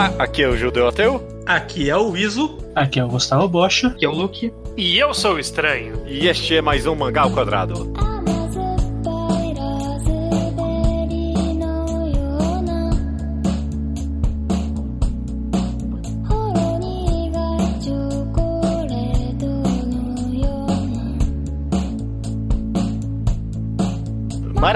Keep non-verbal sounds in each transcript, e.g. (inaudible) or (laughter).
Olá, aqui é o Judeu Ateu. Aqui é o Iso. Aqui é o Gustavo Bocha. Aqui é o Luke. E eu sou o Estranho. E este é mais um Mangá ao Quadrado.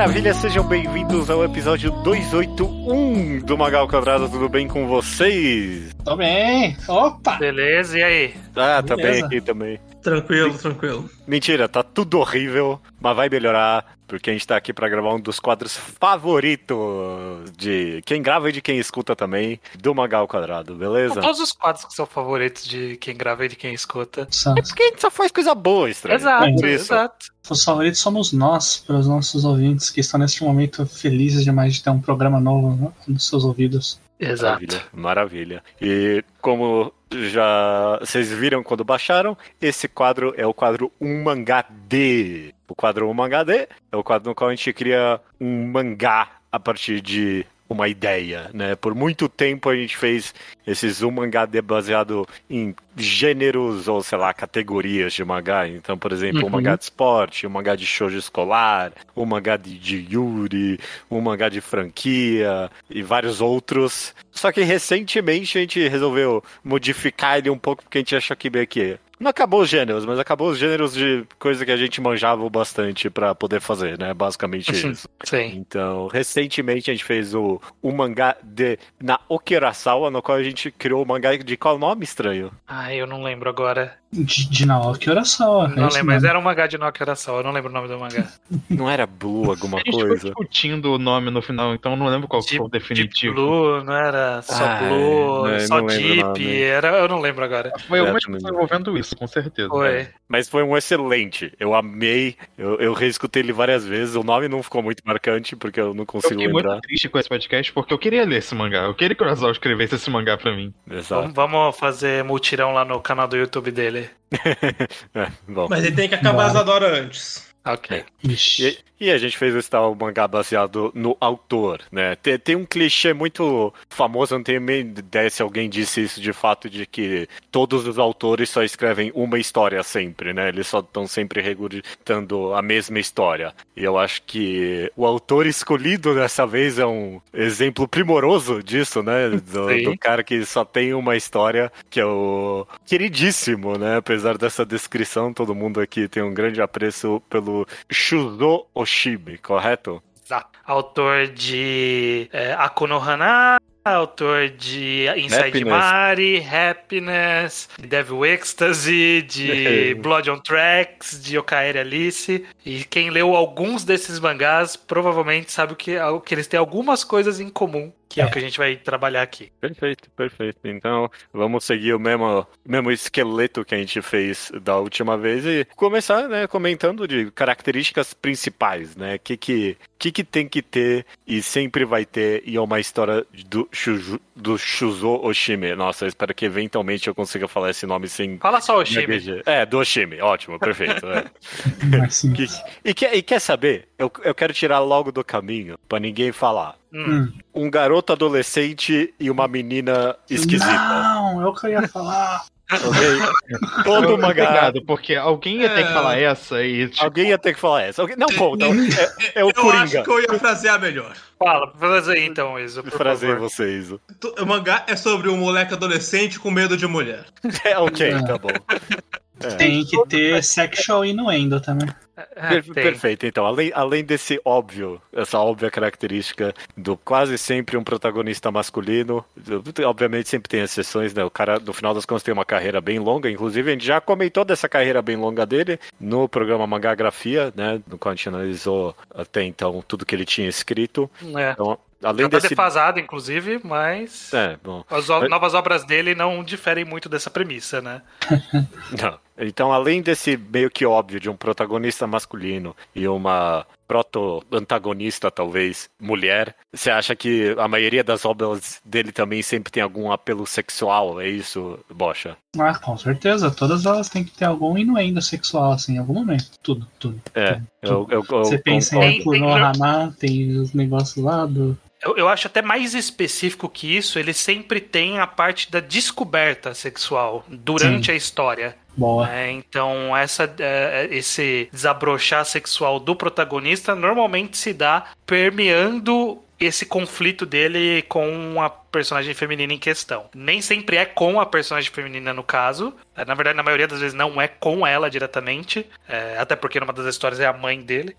Maravilha, sejam bem-vindos ao episódio 281 do Mangá ao Quadrado. Tudo bem com vocês? Tô bem. Opa! Beleza, e aí? Ah, tá bem Beleza. aqui também. Tranquilo, tranquilo. Mentira, tá tudo horrível, mas vai melhorar, porque a gente tá aqui pra gravar um dos quadros favoritos de quem grava e de quem escuta também, do Mangá ao Quadrado, beleza? Todos os quadros que são favoritos de quem grava e de quem escuta. São- É porque a gente só faz coisa boa, estranho. Exato, isso. exato. Os favoritos somos nós, para os nossos ouvintes que estão neste momento felizes demais de ter um programa novo né, nos seus ouvidos. Exato. Maravilha, maravilha. E como já vocês viram quando baixaram, esse quadro é o quadro Um Mangá D. O quadro Um Mangá D é o quadro no qual a gente cria um mangá a partir de uma ideia, né? Por muito tempo a gente fez esses um mangá baseado em gêneros ou sei lá, categorias de mangá. Então, por exemplo, um Uhum. mangá de esporte, um mangá de shoujo escolar, um mangá de, de Yuri, um mangá de franquia e vários outros. Só que recentemente a gente resolveu modificar ele um pouco porque a gente achou que meio que não acabou os gêneros, mas acabou os gêneros de coisa que a gente manjava bastante pra poder fazer, né? Basicamente isso. Sim. Então, recentemente a gente fez o, o mangá de na Okirasawa, no qual a gente criou o mangá de qual nome estranho? Ah, eu não lembro agora. De, de Naoki Urasawa. Não é lembro, mas era um mangá de Nokia era só, eu não lembro o nome do mangá. (laughs) Não era Blue alguma A gente ficou coisa? discutindo o nome no final, então eu não lembro qual que Deep- foi o definitivo. Blue, não era só Ah, Blue, é, só. Deep, era, eu não lembro agora. Foi É, coisa não. envolvendo isso, com certeza. Foi. Mas foi um excelente. Eu amei. Eu, eu reescutei ele várias vezes. O nome não ficou muito marcante porque eu não Eu consigo fiquei lembrar. muito triste com esse podcast porque eu queria ler esse mangá. Eu queria que o Urasawa escrevesse esse mangá pra mim. Exato. Vamos, vamos fazer multirão lá no canal do YouTube dele. (laughs) É, bom. Mas ele tem que acabar as Adora antes. Ok. Ixi. E, e a gente fez esse tal mangá baseado no autor, né? Tem, tem um clichê muito famoso, não tenho nem ideia se alguém disse isso de fato, de que todos os autores só escrevem uma história sempre, né? Eles só estão sempre regurgitando a mesma história. E eu acho que o autor escolhido dessa vez é um exemplo primoroso disso, né? Do, do cara que só tem uma história, que é o queridíssimo, né? Apesar dessa descrição, todo mundo aqui tem um grande apreço pelo Shuzo Oshibe, correto? Exato. Autor de é, Akuno Hana, autor de Inside Happiness. Mari, Happiness, Devil Ecstasy, de (laughs) Blood on Tracks, de Okaeri Alice. E quem leu alguns desses mangás provavelmente sabe que, que eles têm algumas coisas em comum, que é, o que a gente vai trabalhar aqui. Perfeito, perfeito. Então, vamos seguir o mesmo, mesmo esqueleto que a gente fez da última vez e começar, né, comentando de características principais, né? O que que, que que tem que ter e sempre vai ter e é uma história do, Shuju, do Shuzo Oshime. Nossa, eu espero que eventualmente eu consiga falar esse nome sem... Fala só o Shime. gaguejar. É, do Oshime. Ótimo, perfeito. é. (laughs) Que- e, quer, e quer saber? Eu, eu quero tirar logo do caminho, pra ninguém falar. Hum. Um garoto adolescente e uma menina esquisita. Não, é o que eu ia falar. Ok? (laughs) Todo mangá. Obrigado, porque alguém ia ter que É. falar essa e. tipo, Alguém ia ter que falar essa. Não, pô, então, é, é o eu Coringa. acho que eu ia frasear melhor. Fala, faz aí então, Iso, por Prazer favor. vocês. Tu- O mangá é sobre um moleque adolescente com medo de mulher. (laughs) É, ok, tá bom. (laughs) É. Tem que ter sexual innuendo também. É, Per- tem. perfeito, então, além, além desse óbvio, essa óbvia característica do quase sempre um protagonista masculino, obviamente sempre tem exceções, né? O cara, no final das contas, tem uma carreira bem longa, inclusive a gente já comentou dessa carreira bem longa dele no programa Mangagrafia, né? No qual a gente analisou até então tudo que ele tinha escrito. É. Então, além Já tá desse. defasado, inclusive, mas É, as novas obras dele não diferem muito dessa premissa, né? (laughs) Não. Então, além desse meio que óbvio de um protagonista masculino e uma proto-antagonista, talvez, mulher, você acha que a maioria das obras dele também sempre tem algum apelo sexual? É isso, Bocha? Ah, com certeza. Todas elas têm que ter algum innuendo sexual, assim, em algum momento. Tudo, tudo. É, eu, eu, eu Você pensa concordo. em Tem- pornô tem- Haná, tem os negócios lá do. Eu, eu acho até mais específico que isso, ele sempre tem a parte da descoberta sexual durante Sim. a história. Boa. É, então, essa, é, esse desabrochar sexual do protagonista normalmente se dá permeando esse conflito dele com a personagem feminina em questão. Nem sempre é com a personagem feminina no caso. É, Na verdade, na maioria das vezes não é com ela diretamente. é, até porque numa das histórias é a mãe dele.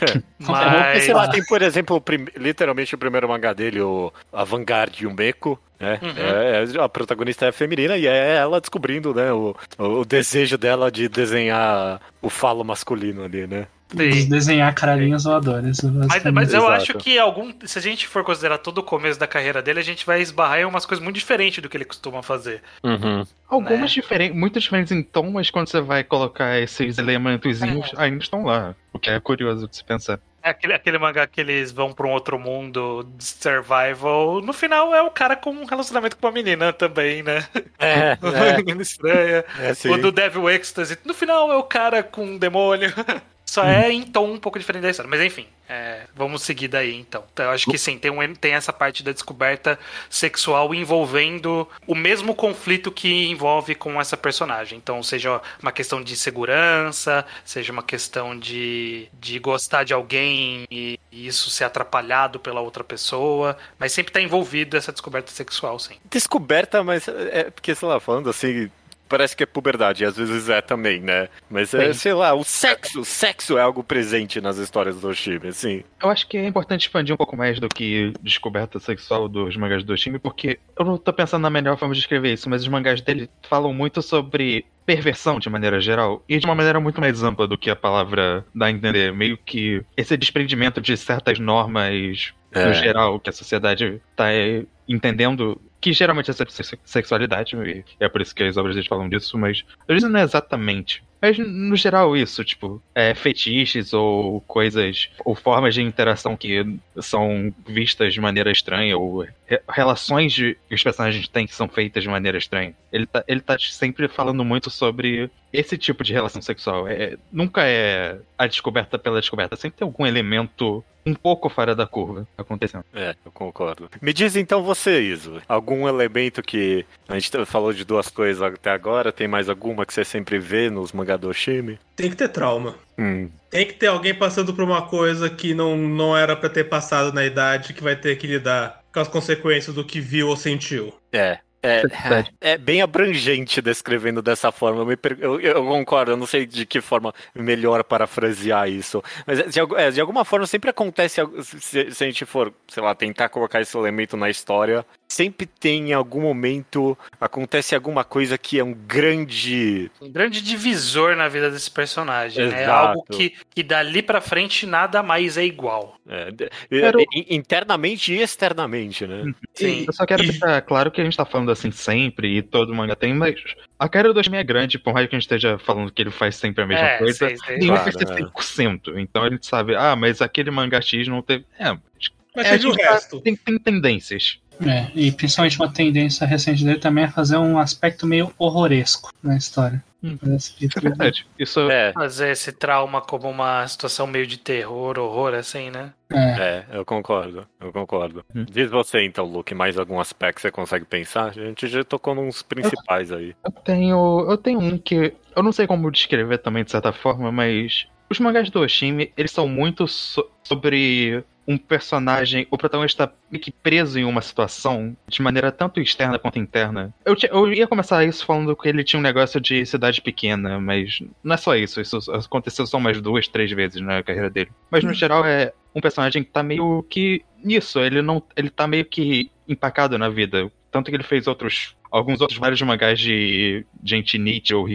(laughs) Mas. sei lá, tem, por exemplo, o prim- literalmente o primeiro mangá dele, o A Vanguard Yumeko, né? Uhum. É, é- a protagonista é feminina e é ela descobrindo, né, o, o desejo dela de desenhar o falo masculino ali, né? Sim. Desenhar caralhinhos voadores. Mas, basicamente. mas eu Exato. acho que algum. Se a gente for considerar todo o começo da carreira dele, a gente vai esbarrar em umas coisas muito diferentes do que ele costuma fazer. Uhum. Algumas Né? diferentes, muito diferentes em tom, mas quando você vai colocar esses elementozinhos, ainda estão lá. O que é curioso de se pensar. É aquele, aquele mangá que eles vão pra um outro mundo de survival. No final é o cara com um relacionamento com uma menina também, né? É, (laughs) menina estranha. é, sim. O do Devil Ecstasy. No final é o cara com um demônio. (laughs) Só é em tom um pouco diferente da história. Mas enfim, é, vamos seguir daí então. Então, Eu acho que sim, tem, um, tem essa parte da descoberta sexual envolvendo o mesmo conflito que envolve com essa personagem. Então, seja uma questão de segurança, seja uma questão de, de gostar de alguém e, e isso ser atrapalhado pela outra pessoa. Mas sempre tá envolvido essa descoberta sexual, sim. Descoberta, mas é porque, sei lá, falando assim, parece que é puberdade, e às vezes é também, né? Mas é, sei lá, o sexo, o sexo é algo presente nas histórias do Oshimi, assim. Eu acho que é importante expandir um pouco mais do que descoberta sexual dos mangás do Oshimi, porque eu não tô pensando na melhor forma de escrever isso, mas os mangás dele falam muito sobre perversão de maneira geral, e de uma maneira muito mais ampla do que a palavra dá a entender. Meio que esse desprendimento de certas normas É. no geral que a sociedade tá é, entendendo. Que geralmente é sexualidade, e é por isso que as obras deles falam disso, mas às vezes não é exatamente. Mas no geral isso, tipo, é, fetiches ou coisas, ou formas de interação que são vistas de maneira estranha, ou re- relações de, que os personagens têm que são feitas de maneira estranha. Ele tá, ele tá sempre falando muito sobre esse tipo de relação sexual. É, nunca é a descoberta pela descoberta, sempre tem algum elemento um pouco fora da curva acontecendo. É, eu concordo. Me diz então você, Iso, algum elemento que. A gente falou de duas coisas até agora, tem mais alguma que você sempre vê nos Tem que ter trauma. Hum. Tem que ter alguém passando por uma coisa que não, não era pra ter passado na idade, que vai ter que lidar com as consequências do que viu ou sentiu. É. É, Verdade. é bem abrangente descrevendo dessa forma. Eu, me per- eu- eu concordo, eu não sei de que forma melhor parafrasear isso. Mas de, algu- é, de alguma forma sempre acontece, algo- se, se a gente for, sei lá, tentar colocar esse elemento na história, sempre tem em algum momento, acontece alguma coisa que é um grande. Um grande divisor na vida desse personagem. né? É Exato. algo que, que dali pra frente nada mais é igual. é, Quero- in- internamente e externamente, né? Sim. Eu só quero E- deixar claro que a gente tá falando assim sempre e todo mangá tem, mas a carreira do Oshimi é grande, por mais que a gente esteja falando que ele faz sempre a mesma É, coisa. sei, sei. Nenhum Claro, vai ser é. 100%. Então a gente sabe, ah, mas aquele mangá X não teve. É, Mas é, teve o tá- resto. tem, tem tendências. É, e principalmente uma tendência recente dele também é fazer um aspecto meio horroresco na história. Hum. Isso é verdade. Isso É, Fazer esse trauma como uma situação meio de terror, horror, assim, né? é, é, eu concordo, eu concordo. Hum. Diz você então, Luke, mais algum aspecto que você consegue pensar? A gente já tocou nos principais aí. Eu tenho. Eu tenho um que. Eu não sei como descrever também, de certa forma, mas. Os mangás do Oshimi, eles são muito so- sobre um personagem. O protagonista meio que preso em uma situação de maneira tanto externa quanto interna. Eu, eu ia começar isso falando que ele tinha um negócio de cidade pequena, mas não é só isso. Isso aconteceu só umas duas, três vezes na carreira dele. Mas no geral é um personagem que tá meio que nisso. Ele não. Ele tá meio que empacado na vida. Tanto que ele fez outros. Alguns outros vários mangás de gente Nietzsche ou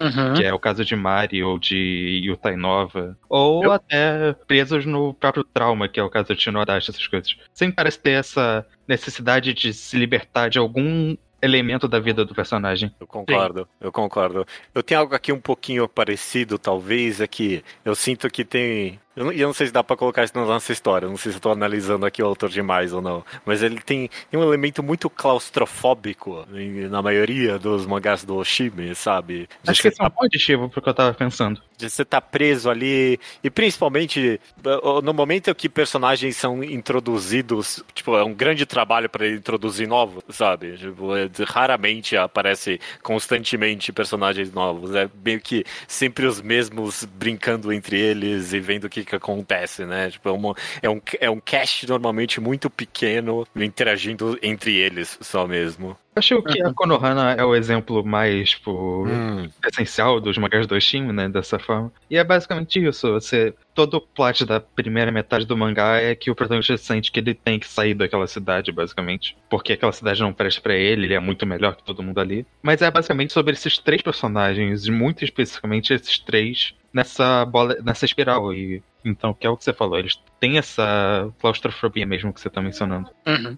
Hikikomoris, que é o caso de Mari ou de Yutai Nova, ou Eu- até presos no próprio trauma, que é o caso de Shinodashi, essas coisas. Sempre parece ter essa necessidade de se libertar de algum elemento da vida do personagem. Eu concordo, eu concordo. Eu tenho algo aqui um pouquinho parecido, talvez, é que eu sinto que tem eu não, eu não sei se dá pra colocar isso na nossa história, não sei se eu tô analisando aqui o autor demais ou não, mas ele tem, tem um elemento muito claustrofóbico em- na maioria dos mangás do Oshimi, sabe? De Acho que esse é um bom aditivo pro que eu tava pensando. de você estar preso ali e principalmente uh, no momento que personagens são introduzidos, tipo, é um grande trabalho para introduzir novos, sabe? Tipo, é- raramente aparece constantemente personagens novos, é meio que sempre os mesmos brincando entre eles e vendo o que que acontece, né? Tipo, é, uma, é um é um cast normalmente muito pequeno interagindo entre eles só mesmo. Acho que a Konohana é o exemplo mais, tipo, Hum. essencial dos mangás do Oshimi, né? Dessa forma. E é basicamente isso. Você, todo o plot da primeira metade do mangá é que o protagonista sente que ele tem que sair daquela cidade, basicamente. Porque aquela cidade não presta pra ele, ele é muito melhor que todo mundo ali. Mas é basicamente sobre esses três personagens, e muito especificamente esses três, nessa bola, nessa espiral. E então, que é o que você falou, eles têm essa claustrofobia mesmo que você tá mencionando. Uhum.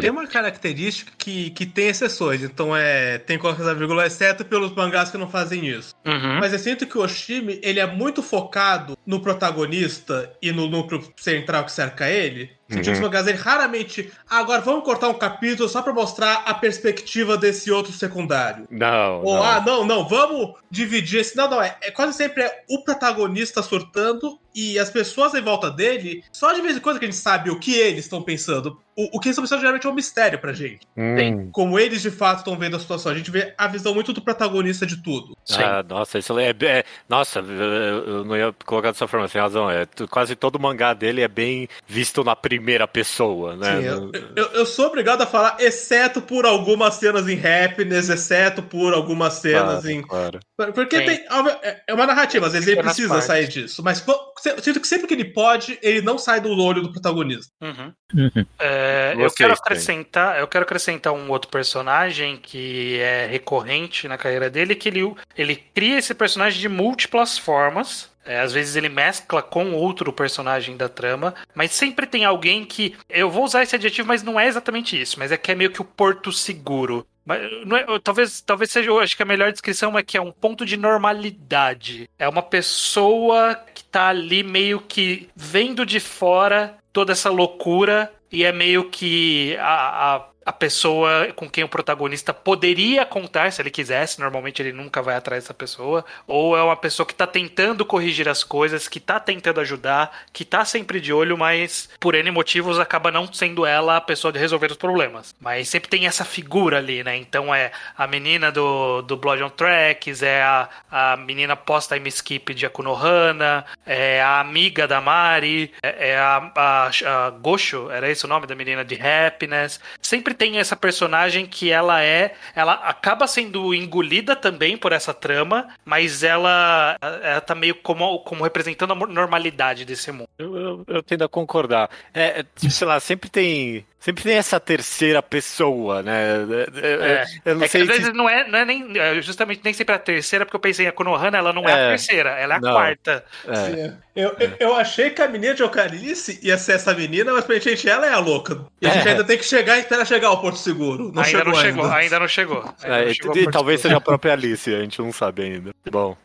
Tem uma característica que, que tem exceções, então é. Tem colocar a vírgula, exceto pelos mangás que não fazem isso. Uhum. Mas eu sinto que o Oshimi, ele é muito focado no protagonista e no núcleo central que cerca ele. Uhum. Os mangás, ele raramente. Ah, agora vamos cortar um capítulo só pra mostrar a perspectiva desse outro secundário. Não. Ou, não. ah, não, não, vamos dividir esse. Não, não, é, é quase sempre é o protagonista surtando e as pessoas em volta dele, só de vez em quando que a gente sabe o que eles estão pensando. O, o que eles estão pensando geralmente é um mistério pra gente. Hum. Como eles de fato estão vendo a situação. A gente vê a visão muito do protagonista de tudo. Sim. Ah, nossa, isso é, é- Nossa, eu não ia colocar dessa forma, você tem razão. É, quase todo mangá dele é bem visto na primeira pessoa, né? Sim, eu, eu- eu sou obrigado a falar, exceto por algumas cenas em Happiness, exceto por algumas cenas Claro, em. claro. Porque Sim. tem. é- É uma narrativa, às vezes ele precisa partes. sair disso. Mas sinto que sempre que ele pode, ele não sai do olho do protagonista. Uhum. Uhum. É, eu quero acrescentar, eu quero acrescentar um outro personagem que é recorrente na carreira dele, que ele, ele cria esse personagem de múltiplas formas. É, às vezes ele mescla com outro personagem da trama, mas sempre tem alguém que. Eu vou usar esse adjetivo, mas não é exatamente isso, mas é que é meio que o porto seguro. Mas é- talvez, talvez seja, eu acho que a melhor descrição é que é um ponto de normalidade. É uma pessoa que tá ali meio que vendo de fora toda essa loucura e é meio que a, a, a pessoa com quem o protagonista poderia contar se ele quisesse. Normalmente ele nunca vai atrás dessa pessoa. Ou é uma pessoa que tá tentando corrigir as coisas, que tá tentando ajudar, que tá sempre de olho, mas por N motivos acaba não sendo ela a pessoa de resolver os problemas. Mas sempre tem essa figura ali, né? Então é a menina do, do Blood on Tracks, é a, a menina pós-time skip de Akunohana, é a amiga da Mari, é, é a, a, a Gosho, era esse o nome da menina de Happiness. Sempre tem essa personagem que ela é, ela acaba sendo engolida também por essa trama, mas ela, ela tá meio como, como representando a normalidade desse mundo. Eu, eu, eu tendo a concordar. É, é, sei lá, sempre tem. Sempre tem essa terceira pessoa, né? É, é, É. Eu não É que sei às se. vezes não é, não é nem é, justamente nem sempre a terceira, porque eu pensei a Konohana, ela não é, a É. terceira, ela é a Não. quarta. É. Eu, eu, eu achei que a menina de Ocarice ia ser essa menina, mas pra gente ela é a louca. E a gente É. ainda tem que chegar e esperar chegar ao Porto Seguro. Não ainda chegou não chegou, ainda. ainda não chegou. Ainda É, não e- chegou e talvez seja a própria Alice, a gente não sabe ainda. Bom,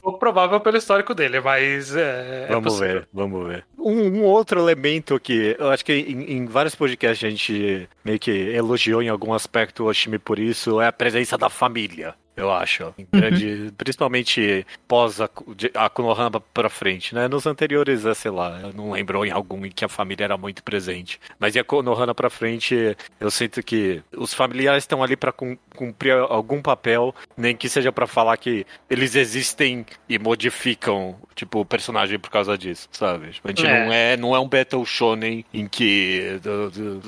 pouco provável pelo histórico dele, mas é, é vamos possível. ver, vamos ver. Um, um outro elemento que eu acho que em, em vários podcasts a gente meio que elogiou em algum aspecto o Oshimi por isso é a presença da família. Eu acho. Em grande, Principalmente pós a, a Konohana pra frente, né? Nos anteriores, é, sei lá, eu não lembro em algum em que a família era muito presente. Mas e a Konohana pra frente, eu sinto que os familiares estão ali cum- cumprir algum papel, nem que seja pra falar que eles existem e modificam, tipo, o personagem por causa disso, sabe? Tipo, a gente É. não é, não é um Battle Shonen em que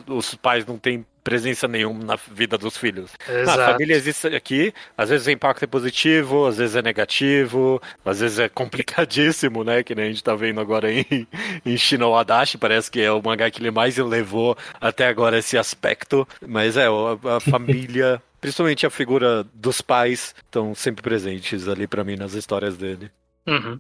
os pais não têm presença nenhuma na vida dos filhos. Ah, a Exato. família existe aqui, às vezes o impacto é positivo, às vezes é negativo, às vezes é complicadíssimo, né? Que nem a gente tá vendo agora em, em Shino Adachi, parece que é o mangá que ele mais levou até agora esse aspecto. Mas é, a, a família, (laughs) principalmente a figura dos pais, estão sempre presentes ali pra mim nas histórias dele. Uhum.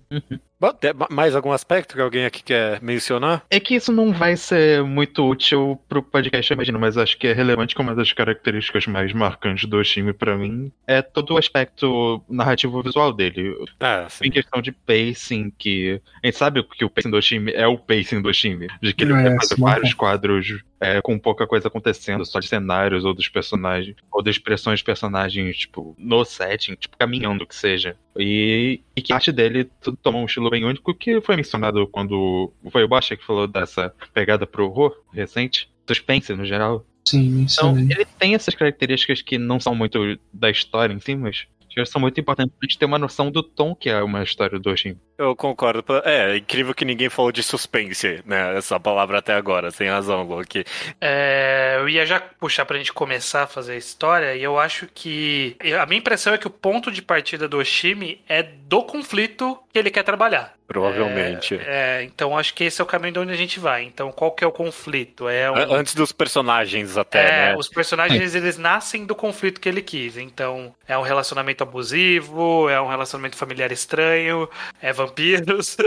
Mais algum aspecto que alguém aqui quer mencionar? É que isso não vai ser muito útil pro podcast, eu imagino, mas acho que é relevante como uma das características mais marcantes do time pra mim é todo o aspecto narrativo visual dele. Ah, sim. Em questão de pacing, que a gente sabe que o pacing do time é o pacing do time, de que ele É, vai fazer sim, vários é. quadros é, com pouca coisa acontecendo, só de cenários ou dos personagens, ou de expressões de personagens, tipo, no setting, tipo, caminhando que seja. E, e que a arte dele t- toma um estilo bem único, que foi mencionado quando foi o Bocha que falou dessa pegada pro horror recente, suspense no geral. Sim, Então, mencionei. ele tem essas características que não são muito da história em si, mas que são muito importantes pra gente ter uma noção do tom que é uma história do Oshin. Eu concordo. É, é incrível que ninguém falou de suspense, né? Essa palavra até agora, sem razão, Loki. É, eu ia já puxar pra gente começar a fazer a história, e eu acho que. A minha impressão é que o ponto de partida do Oshimi é do conflito que ele quer trabalhar. Provavelmente. É, então acho que esse é o caminho de onde a gente vai. Então, qual que é o conflito? É um, Antes dos personagens, até, É, né? os personagens (laughs) eles nascem do conflito que ele quis. Então, é um relacionamento abusivo, é um relacionamento familiar estranho, é vampiros. (laughs)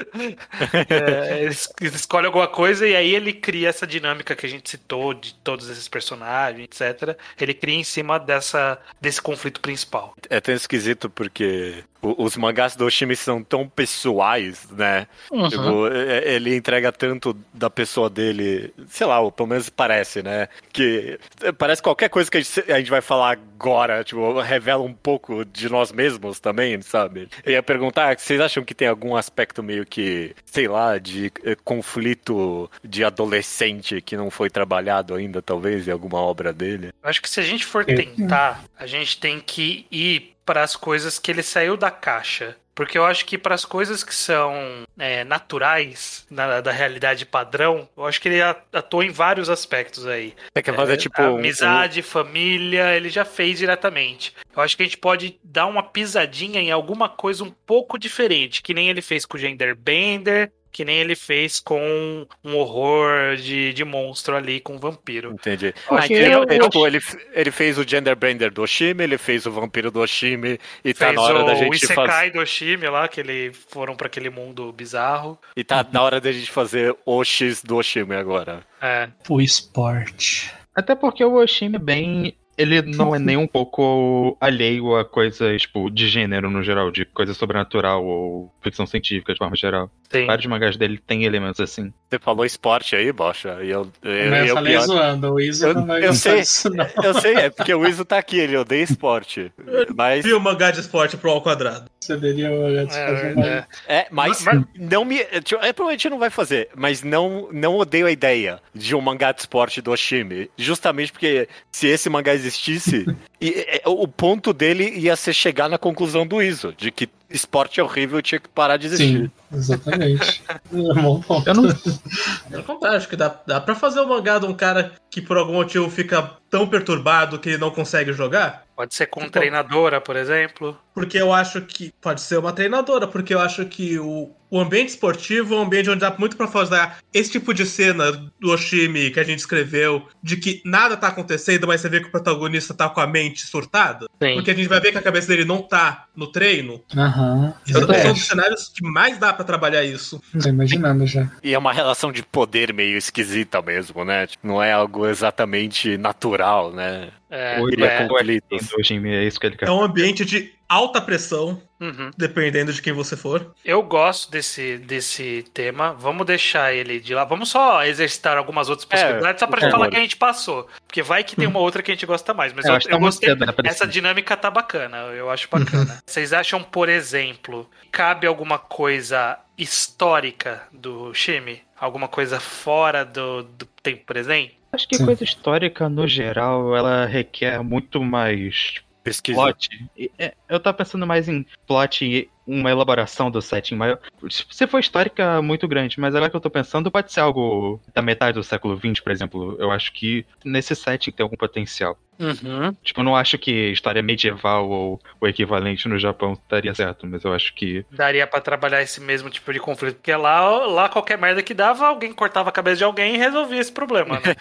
É, ele es- ele escolhe alguma coisa e aí ele cria essa dinâmica que a gente citou de todos esses personagens, etc. Ele cria em cima dessa, desse conflito principal. É tão esquisito porque os mangás do Oshimi são tão pessoais, né? Tipo, é- ele entrega tanto da pessoa dele, sei lá, ou pelo menos parece, né? Que parece qualquer coisa que a gente, a gente vai falar agora, tipo, revela um pouco de nós mesmos também, sabe? Eu ia perguntar, vocês acham que tem algum aspecto meio que, sei lá, de eh, conflito de adolescente que não foi trabalhado ainda, talvez, em alguma obra dele? Eu acho que se a gente for tentar, a gente tem que ir para as coisas que ele saiu da caixa. Porque eu acho que para as coisas que são é, naturais, na- da realidade padrão, eu acho que ele atua em vários aspectos aí. Você quer fazer, tipo... um- Amizade, família, ele já fez diretamente. Eu acho que a gente pode dar uma pisadinha em alguma coisa um pouco diferente, que nem ele fez com o Genderbender, que nem ele fez com um horror de, de monstro ali com um vampiro. Entendi. Ah, que entendeu? eu- eu tipo, ele, ele fez o Genderbender do Oshimi, ele fez o Vampiro do Oshimi, e tá Fez na hora o da gente Isekai fazer. do Oshimi lá, que eles foram pra aquele mundo bizarro. E tá na hora da gente fazer o X do Oshimi agora. É, O esporte. Até porque o Oshimi é bem. Ele não é nem um pouco alheio a coisas, tipo, de gênero no geral, de coisa sobrenatural ou ficção científica de forma geral. Tem. Vários mangás dele têm elementos assim. Você falou esporte aí, Bocha, e eu... eu, Mas eu eu, falei pior- zoando, o Iso Eu- não vai eu sei. disso, não. eu sei, é porque o Iso tá aqui, ele odeia esporte. Mas, Vi o mangá de esporte pro ao quadrado. Cederia o É, fazer é. é, mas Mas- não me... tipo, É, provavelmente não vai fazer, mas não, não odeio a ideia de um mangá de esporte do Oshimi. Justamente porque se esse mangá existisse, (laughs) e, é, o ponto dele ia ser chegar na conclusão do Iso, de que esporte é horrível e tinha que parar de existir. Sim, exatamente. (laughs) É bom ponto. Eu não. Pelo contrário, acho que dá, dá pra fazer um mangá de um cara que por algum motivo fica tão perturbado que ele não consegue jogar. Pode ser com Tipo- treinadora, por exemplo. Porque eu acho que. Pode ser uma treinadora, porque eu acho que o, o ambiente esportivo é um ambiente onde dá muito pra fazer esse tipo de cena do Oshimi que a gente escreveu, de que nada tá acontecendo, mas você vê que o protagonista tá com a mente surtada. Sim. Porque a gente vai ver que a cabeça dele não tá no treino. Aham. Esse é um dos Exatamente. cenários que mais dá pra trabalhar isso. Tô imaginando já. E é uma relação de poder meio esquisita mesmo, né? Tipo, não é algo exatamente natural, né? É, o cria é, conflitos. do Oshimi é isso que ele quer. É um ambiente de alta pressão, uhum. dependendo de quem você for. Eu gosto desse, desse tema. Vamos deixar ele de lá. Vamos só exercitar algumas outras possibilidades, só pra gente falar que a gente passou. Porque vai que tem uma outra que a gente gosta mais. Mas É, eu eu, acho que eu tá gostei. cedo, né, Essa dinâmica tá bacana. Eu acho bacana. (laughs) Vocês acham, por exemplo, cabe alguma coisa histórica do Shimi? Alguma coisa fora do, do tempo presente? Acho que Sim. coisa histórica, no geral, ela requer muito mais Pesquisa. plot. É, Eu tava pensando mais em plot e uma elaboração do setting maior. Se for histórica, muito grande, mas agora que eu tô pensando, pode ser algo da metade do século XX, por exemplo. Eu acho que nesse setting tem algum potencial. Uhum. Tipo, eu não acho que história medieval ou o equivalente no Japão estaria certo, mas eu acho que. Daria pra trabalhar esse mesmo tipo de conflito. Porque lá, lá qualquer merda que dava, alguém cortava a cabeça de alguém e resolvia esse problema, né?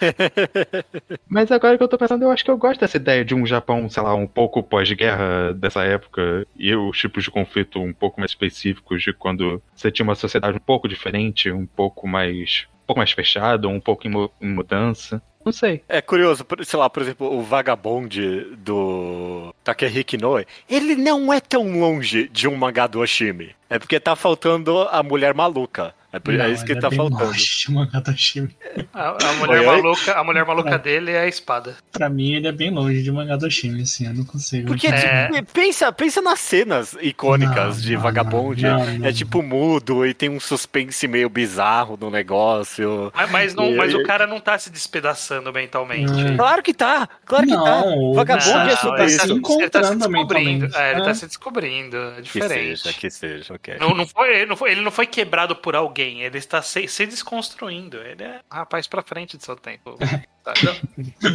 (laughs) Mas agora que eu tô pensando, eu acho que eu gosto dessa ideia de um Japão, sei lá, um pouco pós-guerra dessa época e os tipos de conflito um pouco mais específicos de quando você tinha uma sociedade um pouco diferente, um pouco mais. um pouco mais fechada, um pouco em mudança. Não sei. É curioso, sei lá, por exemplo, o Vagabond do Takehiko Noe, ele não é tão longe de um mangá do Oshimi. É porque tá faltando a mulher maluca. É, por, é Não, isso que ele tá bem faltando. Oshimi. (laughs) A, a mulher Oi, maluca, a mulher maluca É. dele é a espada. Pra mim, ele é bem longe de mangá do assim, eu não consigo. Porque É. tipo, pensa, pensa nas cenas icônicas Não, de não, Vagabond. não, não, É tipo mudo e tem um suspense meio bizarro no negócio. Mas, mas não, mas E- o cara não tá se despedaçando mentalmente. Claro que tá, claro que tá. Não, Vagabond é ele sobre tá isso. se encontrando ele tá se descobrindo. mentalmente. É, ele É. tá se descobrindo. É Que diferente. seja, que seja, ok. Não, não foi, ele, não foi, ele não foi quebrado por alguém, ele está se, se desconstruindo. Ele é um rapaz pra frente do seu tempo.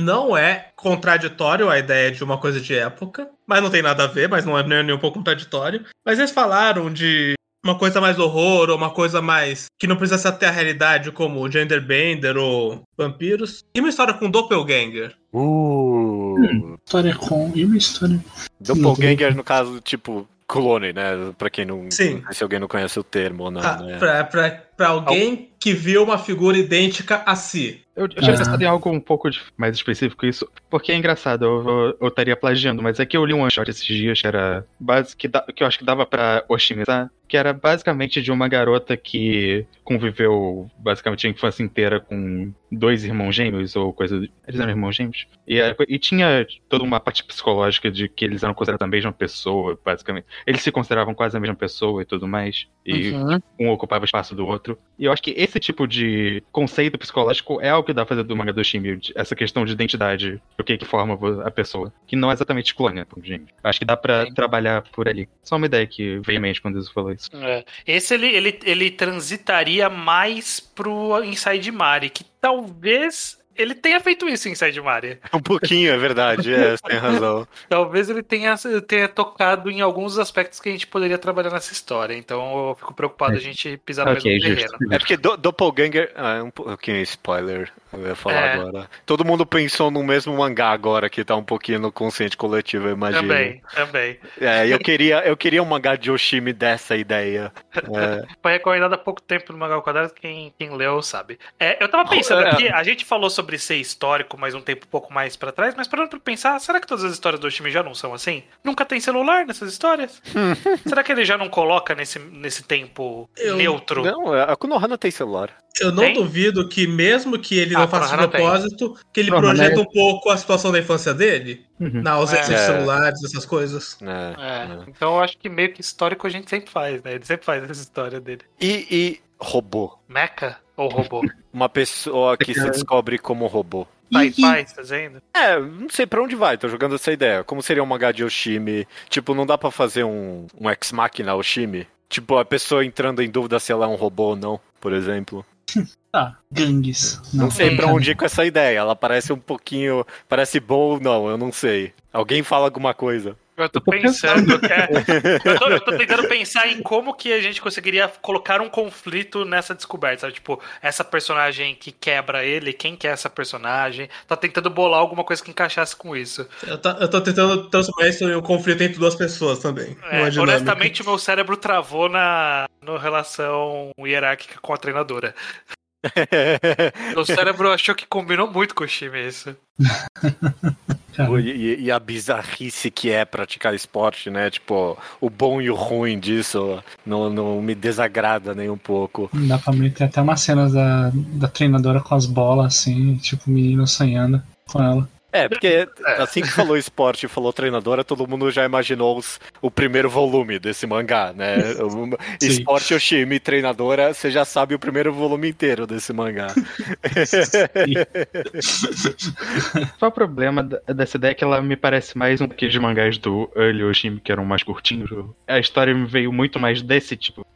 Não é contraditório a ideia de uma coisa de época, mas não tem nada a ver, mas não é nem nem um pouco contraditório. Mas eles falaram de uma coisa mais horror, ou uma coisa mais que não precisa ser até a realidade, como Genderbender ou vampiros. E uma história com Doppelganger. Uh, História com. E uma história. Doppelganger, no caso, tipo, clone, né? Pra quem não. Sim. Se alguém não conhece o termo ou não, Ah, né? pra, pra, pra alguém que viu uma figura idêntica a si. Eu, eu tinha Ah. pensado em algo um pouco de- mais específico isso, porque é engraçado, eu, estaria plagiando, mas é que eu li um one shot esses dias que era base, que, da- que eu acho que dava pra otimizar, que era basicamente de uma garota que conviveu basicamente a infância inteira com dois irmãos gêmeos, ou coisa. do- Eles eram irmãos gêmeos? E, e tinha toda uma parte psicológica de que eles eram considerados a mesma pessoa, basicamente. Eles se consideravam quase a mesma pessoa e tudo mais. E Uhum. um ocupava o espaço do outro. E eu acho que esse tipo de conceito psicológico é algo que dá pra fazer do manga do de- essa questão de identidade, o que que forma a pessoa, que não é exatamente clone, gente. Acho que dá pra Sim. trabalhar por ali. Só uma ideia que veio em mente quando você falou isso. É. Esse ele, ele, ele transitaria mais pro Inside Mari, que talvez ele tenha feito isso em Inside Mari. (laughs) Um pouquinho, é verdade, é, você tem razão. (laughs) Talvez ele tenha, tenha tocado em alguns aspectos que a gente poderia trabalhar nessa história. Então eu fico preocupado a gente pisar no mesmo justo. terreno. É porque do, Doppelganger. Ah, é um pouquinho spoiler, eu ia falar É. agora. Todo mundo pensou no mesmo mangá agora, que tá um pouquinho no consciente coletivo, eu imagino. Também, também. É, eu queria, eu queria um mangá de Yoshimi dessa ideia. É, (laughs) Foi recomendado há pouco tempo no Mangá ao Quadrado, quem, quem leu sabe. É, eu tava pensando É. aqui, a gente falou sobre ser histórico, mas um tempo um pouco mais pra trás, mas parando pra pensar, será que todas as histórias do Oshimi já não são assim? Nunca tem celular nessas histórias? (laughs) será que ele já não coloca nesse, nesse tempo Eu- neutro? não, a Konohana tem celular. Eu não Tem? duvido que, mesmo que ele Ah, não faça de tem. propósito, que ele Não, projeta é- um pouco a situação da infância dele, Uhum. na ausência É. de celulares, essas coisas. né? É, então eu acho que meio que histórico a gente sempre faz, né? Ele sempre faz essa história dele. E, e robô. Mecha ou robô? (laughs) Uma pessoa que se descobre como robô. Sci-fi, tá dizendo? É, não sei pra onde vai, tô jogando essa ideia. Como seria um mangá de Oshimi? Tipo, não dá pra fazer um, um ex-máquina Oshimi? Tipo, a pessoa entrando em dúvida se ela é um robô ou não, por exemplo. (laughs) Ah, gangues. Não, sei pra onde ir com essa ideia. Ela parece um pouquinho. Parece boa ou não, eu não sei. Alguém fala alguma coisa. Eu tô pensando que é... (laughs) eu, tô, eu tô tentando pensar em como que a gente conseguiria colocar um conflito nessa descoberta, sabe? Tipo, essa personagem que quebra ele, quem que é essa personagem? Tá tentando bolar alguma coisa que encaixasse com isso. Eu, tô- eu tô tentando transformar isso em um conflito entre duas pessoas também. É, honestamente, o meu cérebro travou na, na relação hierárquica com a treinadora. (laughs) Meu cérebro achou que combinou muito com o time isso. (laughs) E, e- a bizarrice que é praticar esporte, né? Tipo, o bom e o ruim disso não, não me desagrada nem um pouco. Dá pra mim ter até umas cenas da, da treinadora com as bolas, assim, tipo, o menino sonhando com ela. É, porque assim que falou esporte e falou treinadora, todo mundo já imaginou os- o primeiro volume desse mangá, né? (laughs) Sim. Esporte Oshimi, treinadora, você já sabe o primeiro volume inteiro desse mangá. Só (laughs) o problema dessa ideia é que ela me parece mais um daqueles mangás do Early Oshimi, que eram mais curtinhos. A história me veio muito mais desse tipo.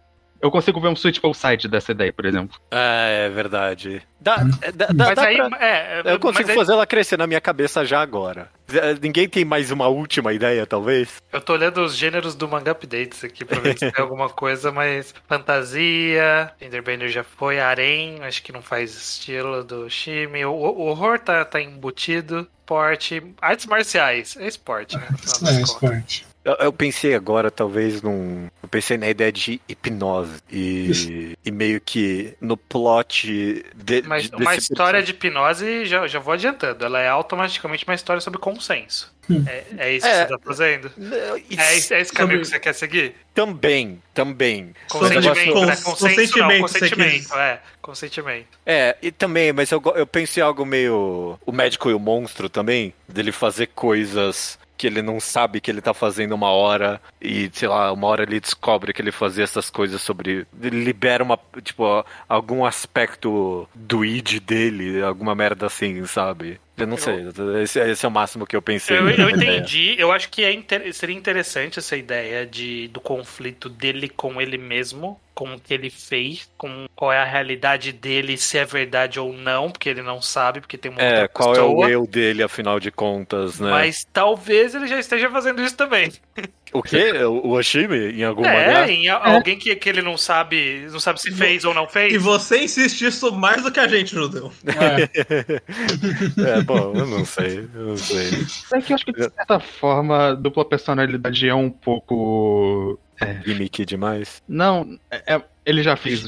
Eu consigo ver um Sweet Side dessa ideia, por exemplo. É, é verdade. Dá, é, dá- dá- Mas dá aí, pra- é, Eu consigo mas aí- fazer ela crescer na minha cabeça já agora. Eh, Ninguém tem mais uma última ideia, talvez? Eu tô olhando os gêneros do manga updates aqui pra ver se tem alguma coisa, mas fantasia, Enderbender já foi, harém, acho que não faz estilo do Shime, o, o horror tá, tá embutido, esporte, artes marciais, é esporte, né? É, contas. esporte. Eu, eu pensei agora, talvez, num. Eu pensei na ideia de hipnose. E, e meio que no plot de, Mas de- uma história de hipnose, já, já vou adiantando, ela é automaticamente uma história sobre consenso. Hum. É, é isso É. que você tá fazendo? É, isso esse- é esse caminho Sobre- que você quer seguir? Também, também. Consentimento, Cons- né? Consenso não, consentimento, é, consentimento. É, e também, mas eu, eu pensei em algo meio. O médico e o monstro também, dele fazer coisas que ele não sabe que ele tá fazendo uma hora e, sei lá, uma hora ele descobre que ele fazia essas coisas sobre. Ele libera uma, tipo, algum aspecto do id dele, alguma merda assim, sabe? Eu não Eu- sei, esse, esse é o máximo que eu pensei. Eu, eu ideia. (laughs) entendi, eu acho que é inter- seria interessante essa ideia de, do conflito dele com ele mesmo, com o que ele fez, com qual é a realidade dele, se é verdade ou não, porque ele não sabe, porque tem uma É, outra qual é pessoa. o eu dele, afinal de contas, né? Mas talvez ele já esteja fazendo isso também. O quê? O Oshimi, em algum mangá? É, em a- alguém que, que ele não sabe, não sabe se fez ou não fez. E você insiste isso mais do que a gente, Judeu. É, (laughs) É, bom, eu não sei, eu não sei. É que eu acho que, de certa forma, dupla personalidade é um pouco. Gimmick demais. Não, é- é- ele já fez.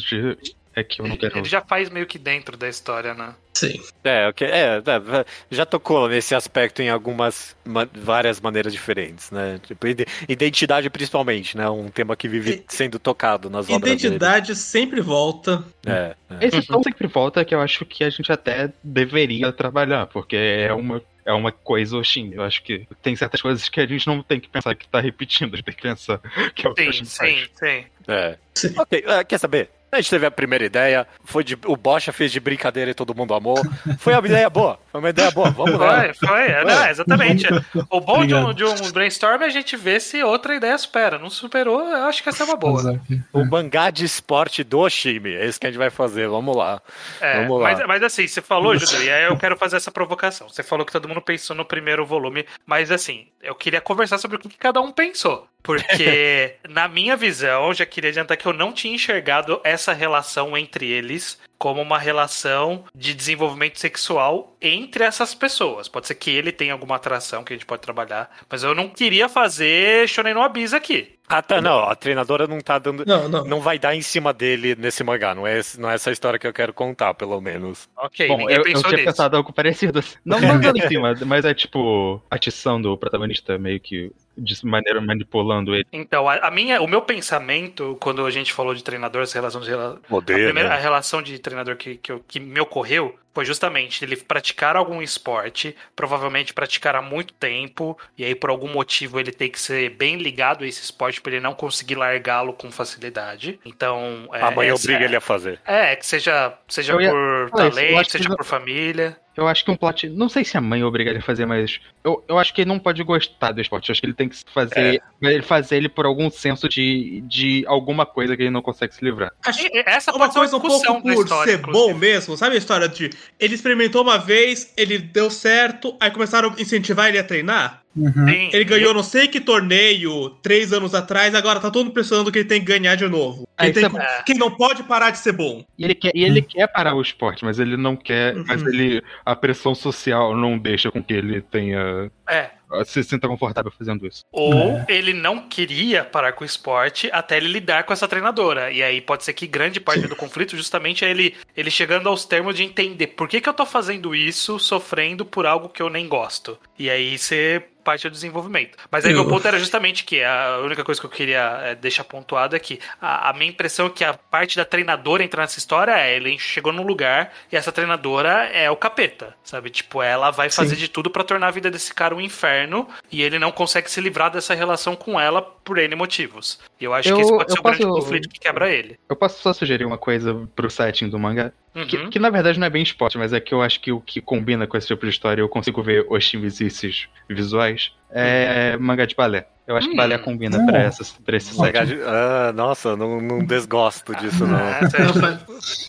É que eu não quero. Ele já faz meio que dentro da história, né? Sim. É, ok. É, é, já tocou nesse aspecto em algumas, ma- várias maneiras diferentes, né? Tipo, ide- identidade principalmente, né? Um tema que vive sendo tocado nas obras dele. Identidade sempre volta. É, é. Esse tom sempre volta que eu acho que a gente até deveria trabalhar, porque é uma, é uma coisa Oshin. Eu acho que tem certas coisas que a gente não tem que pensar que tá repetindo, a gente tem que pensar que é o que a Sim, gente faz. sim, sim. É. Sim. Ok, é, quer saber? A gente teve a primeira ideia, foi de, o Bocha fez de brincadeira e todo mundo amou. Foi uma ideia boa, foi uma ideia boa, vamos lá. Foi, foi, é, não, exatamente. O bom de um, de um brainstorm é a gente ver se outra ideia supera. Não superou, eu acho que essa é uma boa. O mangá de esporte do Oshimi, é isso que a gente vai fazer, vamos lá. É, Vamos lá. mas, mas assim, você falou, Judeu, e aí eu quero fazer essa provocação. Você falou que todo mundo pensou no primeiro volume, mas assim, eu queria conversar sobre o que cada um pensou. Porque, (laughs) na minha visão, já queria adiantar que eu não tinha enxergado essa relação entre eles como uma relação de desenvolvimento sexual entre essas pessoas. Pode ser que ele tenha alguma atração que a gente pode trabalhar, mas eu não queria fazer Shonen no Abyss aqui. Ah, tá, não, a treinadora não tá dando. Não, não. Não vai dar em cima dele nesse mangá, não é, não é essa história que eu quero contar, pelo menos. Ok, Bom, ninguém eu, eu pensou tinha nisso. pensado algo parecido. Não (laughs) não dando em cima, mas é tipo a atição do protagonista meio que de maneira manipulando ele. Então, a, a minha, o meu pensamento, quando a gente falou de treinador, essa relação de rela- A, primeira, a né? relação de treinador que, que, eu- que me ocorreu foi justamente ele praticar algum esporte, provavelmente praticar há muito tempo, e aí por algum motivo ele tem que ser bem ligado a esse esporte para ele não conseguir largá-lo com facilidade. Então. é, A mãe obriga ele a fazer. É, que seja, seja ia por talento, seja por família. Eu acho que um plot. Não sei se a mãe obriga ele a fazer, mas. Eu, eu acho que ele não pode gostar do esporte. Eu acho que ele tem que fazer. Ele fazer ele por algum senso de, de alguma coisa que ele não consegue se livrar. Acho E- Essa uma coisa um pouco por história, ser inclusive. bom mesmo, sabe a história de ele experimentou uma vez, ele deu certo, aí começaram a incentivar ele a treinar? Uhum. Sim, Ele ganhou não sei que torneio três anos atrás, agora tá todo mundo pensando que ele tem que ganhar de novo. Ele tem você- que- ele não pode parar de ser bom. E ele quer, e ele quer parar o esporte, mas ele não quer. Uhum. Mas ele. A pressão social não deixa com que ele tenha. É. Se sinta confortável fazendo isso. Ou ele não queria parar com o esporte até ele lidar com essa treinadora. E aí pode ser que grande parte do conflito justamente é ele, ele chegando aos termos de entender por que, que eu tô fazendo isso sofrendo por algo que eu nem gosto. E aí você parte do desenvolvimento. Mas aí Eu- meu ponto era justamente que a única coisa que eu queria é, deixar pontuado é que a, a minha impressão é que a parte da treinadora entrar nessa história é ele chegou num lugar e essa treinadora é o capeta, sabe? Tipo, ela vai fazer Sim. de tudo pra tornar a vida desse cara um inferno e ele não consegue se livrar dessa relação com ela por N motivos. E eu acho Eu- que esse pode ser o grande posso- conflito que quebra ele. Eu posso só sugerir uma coisa pro setting do mangá? Que, Uhum. que, na verdade não é bem esporte, mas é que eu acho que o que combina com esse tipo de história, eu consigo ver os esses visuais, é mangá de balé. Eu acho que Hum. balé combina Hum. pra, essas, pra esse de- Ah, nossa, não, não desgosto disso, não. É, Não,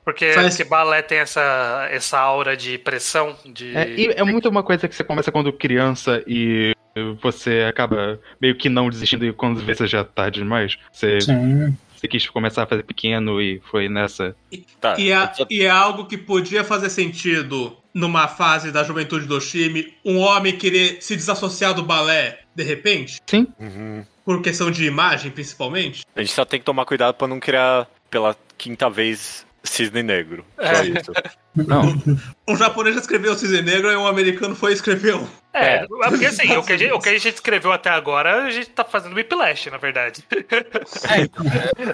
porque, Faz- porque balé tem essa, essa aura de pressão, de... É, e é muito uma coisa que você começa quando criança e você acaba meio que não desistindo e quando vê você já tá demais. Você, Sim. Você quis começar a fazer pequeno e foi nessa. Tá, E é, só- e é algo que podia fazer sentido numa fase da juventude do time, um homem querer se desassociar do balé de repente, Sim, Uhum. por questão de imagem principalmente. A gente só tem que tomar cuidado pra não criar pela quinta vez cisne negro. Só É. isso. não. (laughs) Um japonês já escreveu Cisne Negro e um americano foi e escreveu. É, É. porque assim, o que, a gente, o que a gente escreveu até agora, a gente tá fazendo whiplash, na verdade.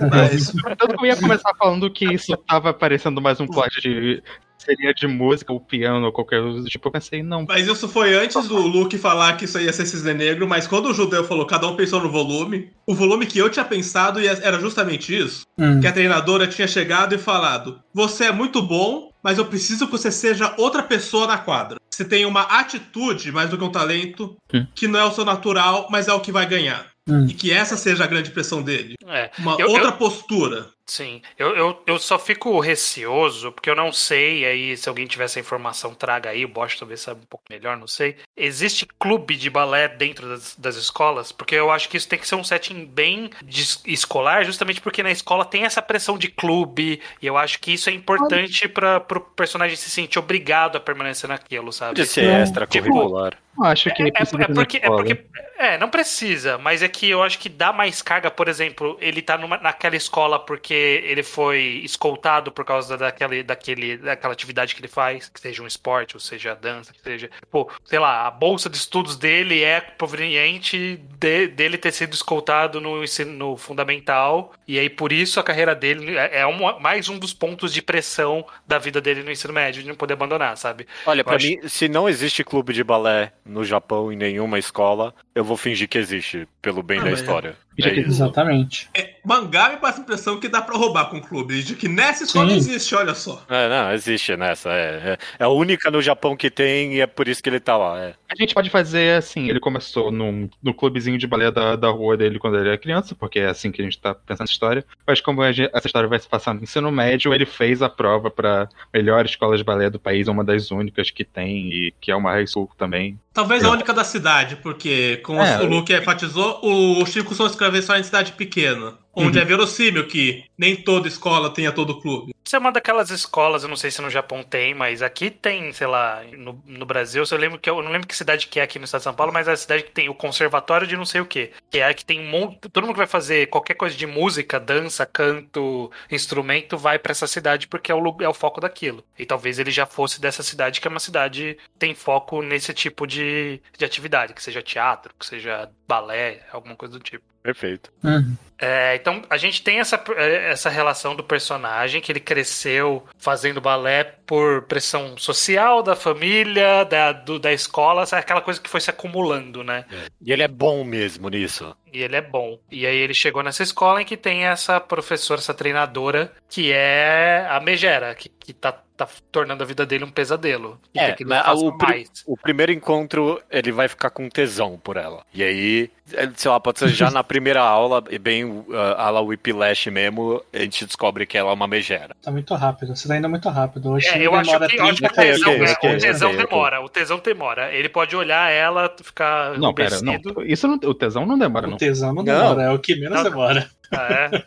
Mas, Tanto que eu ia começar falando que isso tava parecendo mais um plot de. Seria de música, ou piano, ou qualquer coisa tipo. Eu pensei, não. mas isso foi antes do Luke falar que isso ia ser Cisne Negro, mas quando o judeu falou, cada um pensou no volume, o volume que eu tinha pensado era justamente isso. Hum. que a treinadora tinha chegado e falado: Você é muito bom, mas eu preciso que você seja outra pessoa na quadra. Você tem uma atitude mais do que um talento, Hum. que não é o seu natural, mas é o que vai ganhar. Hum. E que essa seja a grande pressão dele. É, Uma Eu- outra eu- postura. Sim. Eu, eu, eu só fico receoso, porque eu não sei, aí se alguém tiver essa informação, traga aí, o Bosch talvez saiba um pouco melhor, não sei. Existe clube de balé dentro das, das escolas? Porque eu acho que isso tem que ser um setting bem de es- escolar, justamente porque na escola tem essa pressão de clube, e eu acho que isso é importante para pro personagem se sentir obrigado a permanecer naquilo, sabe? Pode ser Não. extracurricular. Eu acho que É, precisa é porque, é porque. É, não precisa, mas é que eu acho que dá mais carga, por exemplo, ele tá numa, naquela escola porque ele foi escoltado por causa daquele, daquele, daquela atividade que ele faz, que seja um esporte, ou seja dança, que seja. Tipo, sei lá, a bolsa de estudos dele é proveniente de- dele ter sido escoltado no ensino fundamental, e aí por isso a carreira dele é, é uma- mais um dos pontos de pressão da vida dele no ensino médio, de não poder abandonar, sabe? Olha, pra acho- mim, se não existe clube de balé no Japão em nenhuma escola, eu vou fingir que existe, pelo bem Ah, da mas- história. É. Exatamente. É, mangá me passa a impressão que dá pra roubar com o clube. De que nessa escola Sim. existe, olha só. É, não, existe nessa. É, é, é a única no Japão que tem e é por isso que ele tá lá. É. A gente pode fazer assim, ele começou num, no clubezinho de balé da, da rua dele quando ele era criança, porque é assim que a gente tá pensando a história. Mas como gente- essa história vai se passar no ensino médio, ele fez a prova pra melhor escola de balé do país, uma das únicas que tem, e que é uma high school também. Talvez a única da cidade, porque, como É. o Luke enfatizou, o Chico só escreveu só em cidade pequena. Onde Uhum. é verossímil que nem toda escola tenha todo clube. Isso é uma daquelas escolas, eu não sei se no Japão tem, mas aqui tem, sei lá, no, no Brasil, eu lembro que eu não lembro que cidade que é aqui no estado de São Paulo, mas é a cidade que tem o conservatório de não sei o quê. Que é a que tem um monte, todo mundo que vai fazer qualquer coisa de música, dança, canto, instrumento, vai pra essa cidade porque é o, é o foco daquilo. E talvez ele já fosse dessa cidade, que é uma cidade que tem foco nesse tipo de, de atividade, que seja teatro, que seja balé, alguma coisa do tipo. Perfeito. Uhum. É, então a gente tem essa, essa relação do personagem que ele cresceu fazendo balé por pressão social da família, da, do- da escola, aquela coisa que foi se acumulando, né? E ele é bom mesmo nisso. E ele é bom. E aí ele chegou nessa escola em que tem essa professora, essa treinadora, que é a Megera, que, que tá, tá tornando a vida dele um pesadelo. E É, o mais. O primeiro encontro, ele vai ficar com tesão por ela. E aí, é, sei lá, pode ser já na (laughs) primeira aula, e bem uh, a la Whiplash mesmo, a gente descobre que ela é uma megera. Tá muito rápido. Você tá indo muito rápido. Hoje É, eu acho que, eu acho que o 30 tesão, ok, é, ok, o tesão demora. O tesão demora. Ele pode olhar ela, ficar Não, pera, não. Isso não, o tesão não demora, O não. tesão não Não. demora, é o que menos Não. demora. Ah, é.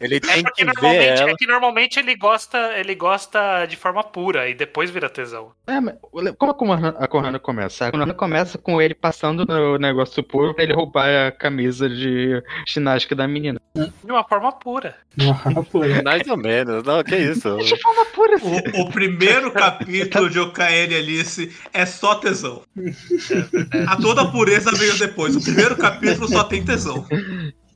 Ele É tem porque que ver normalmente, ela. é que normalmente ele gosta, ele gosta de forma pura e depois vira tesão. É, mas como a Konohana, a Konohana começa? A Konohana começa com ele passando no negócio puro pra ele roubar a camisa de ginástica da menina. De uma forma pura. Uma forma pura. (laughs) Mais ou menos. Não, que isso. (laughs) De forma pura, assim. O, o primeiro capítulo de Okaeli Alice é só tesão. A toda pureza veio depois. O primeiro capítulo só tem tesão.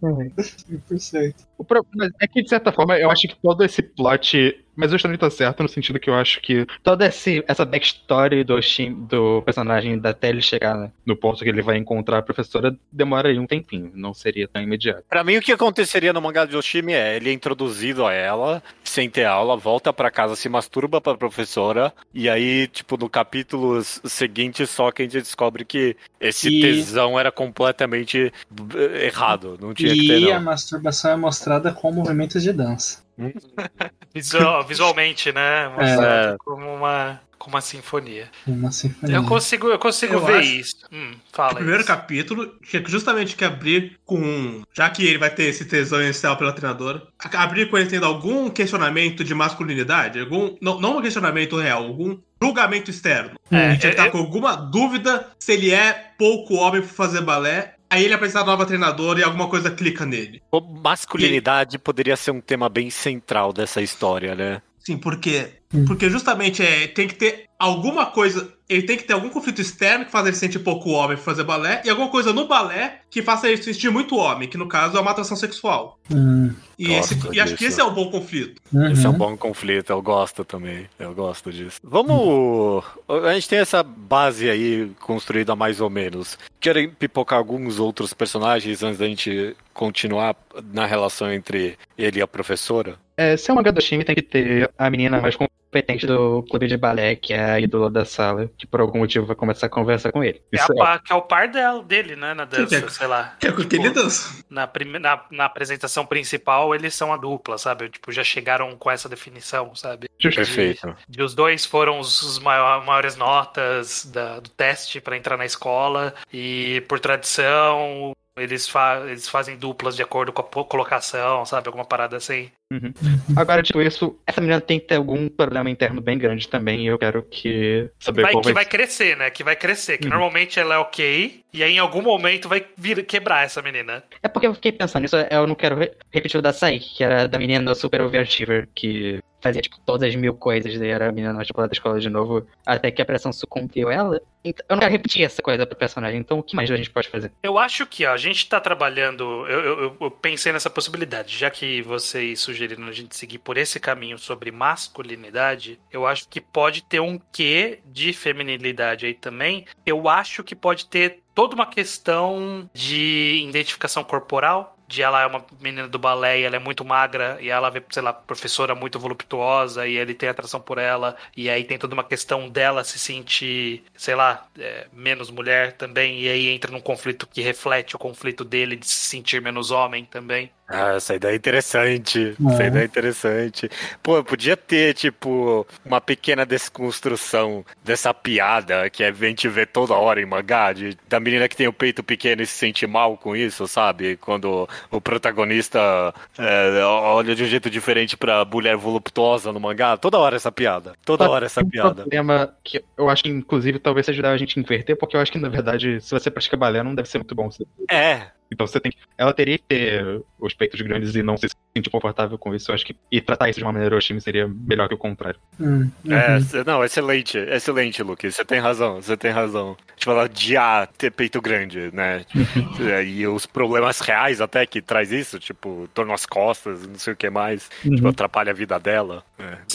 100%. (laughs) O problema é que, de certa forma, eu acho que todo esse plot. Mas eu também tô certo no sentido que eu acho que toda esse, essa backstory do, Shin, do personagem até ele chegar né, no ponto que ele vai encontrar a professora demoraria um tempinho, não seria tão imediato. Pra mim, o que aconteceria no mangá de Oshimi é ele é introduzido a ela, sem ter aula, volta pra casa, se masturba pra professora, e aí, tipo, no capítulo seguinte, só que a gente descobre que esse E- tesão era completamente eh, errado. Não tinha que ter, E a masturbação é mostrada com movimentos de dança. (laughs) Visual- visualmente, né? Mostrado É. como uma, como uma sinfonia. Uma sinfonia. Eu consigo, eu consigo Eu ver acho- isso. Hum, fala. O primeiro isso. capítulo tinha que justamente que abrir com. Já que ele vai ter esse tesão inicial pela treinadora, a- abrir com ele tendo algum questionamento de masculinidade, algum. Não, não um questionamento real, algum julgamento externo. É, ele tinha que é, estar com alguma dúvida se ele é pouco homem pra fazer balé. Aí ele apresenta a nova treinadora e alguma coisa clica nele. Pô, Masculinidade poderia ser um tema bem central dessa história, né? Sim, porque. Porque justamente é, tem que ter alguma coisa. Ele tem que ter algum conflito externo que faça ele sentir pouco homem pra fazer balé, e alguma coisa no balé que faça ele se sentir muito homem, que no caso é uma atração sexual. Hum, E, esse- e acho que esse é um bom conflito. uhum. Esse é um bom conflito, eu gosto também. Eu gosto disso. Vamos. A gente tem essa base aí construída mais ou menos. Querem pipocar alguns outros personagens antes da gente continuar na relação entre ele e a professora? É, se é um mangá do time, tem que ter a menina mais competente do clube de balé, que é a ídola da sala, que por algum motivo vai começar a conversar com ele. É, Isso a pa- que é o par dela, dele, né? Na dança, que é- sei lá. (laughs) Que é Tipo, que ele dança. na, prime- na, na apresentação principal, eles são a dupla, sabe? Tipo, já chegaram com essa definição, sabe? Justo. Perfeito. De os dois foram os, os maior- maiores notas da- do teste pra entrar na escola e por tradição eles, fa- eles fazem duplas de acordo com a colocação, sabe? Alguma parada assim. (laughs) Agora, dito isso, essa menina tem que ter algum problema interno bem grande também, e eu quero que saber Vai, qual que vai vai crescer, né? Que vai crescer. Que Uhum. normalmente ela é ok e aí em algum momento vai vir, quebrar essa menina. É porque eu fiquei pensando nisso, eu não quero re- repetir o da Sai, que era da menina super overachiever, que fazia, tipo, todas as mil coisas, daí era a menina popular da escola de novo, até que a pressão sucumbiu ela. Então, eu não quero repetir essa coisa pro personagem, então o que mais a gente pode fazer? Eu acho que ó, a gente tá trabalhando. Eu- eu- eu pensei nessa possibilidade. Já que vocês sugeriram a gente seguir por esse caminho sobre masculinidade, eu acho que pode ter um quê de feminilidade aí também. Eu acho que pode ter toda uma questão de identificação corporal. De ela é uma menina do balé e ela é muito magra, e ela vê, sei lá, professora muito voluptuosa, e ele tem atração por ela, e aí tem toda uma questão dela se sentir, sei lá, é, menos mulher também, e aí entra num conflito que reflete o conflito dele de se sentir menos homem também. Ah, essa ideia é interessante. É. Essa ideia é interessante. Pô, podia ter, tipo, uma pequena desconstrução dessa piada que a gente vê toda hora em mangá, de, da menina que tem o peito pequeno e se sente mal com isso, sabe? Quando o protagonista é, olha de um jeito diferente pra mulher voluptuosa no mangá. Toda hora essa piada. Toda hora essa um piada. problema que eu acho que, inclusive, talvez ajudar a gente a inverter, porque eu acho que, na verdade, se você pratica balé, não deve ser muito bom. É, Então você tem que. Ela teria que ter os peitos grandes e não se sentir confortável com isso. Eu acho que. E tratar isso de uma maneira time seria melhor que o contrário. Hum, uhum. É, não, excelente, excelente, Luke. Você tem razão, você tem razão. Tipo, ela odiar ter peito grande, né? (laughs) É, e os problemas reais até que traz isso, tipo, dor nas costas, não sei o que mais, tipo, atrapalha a vida dela.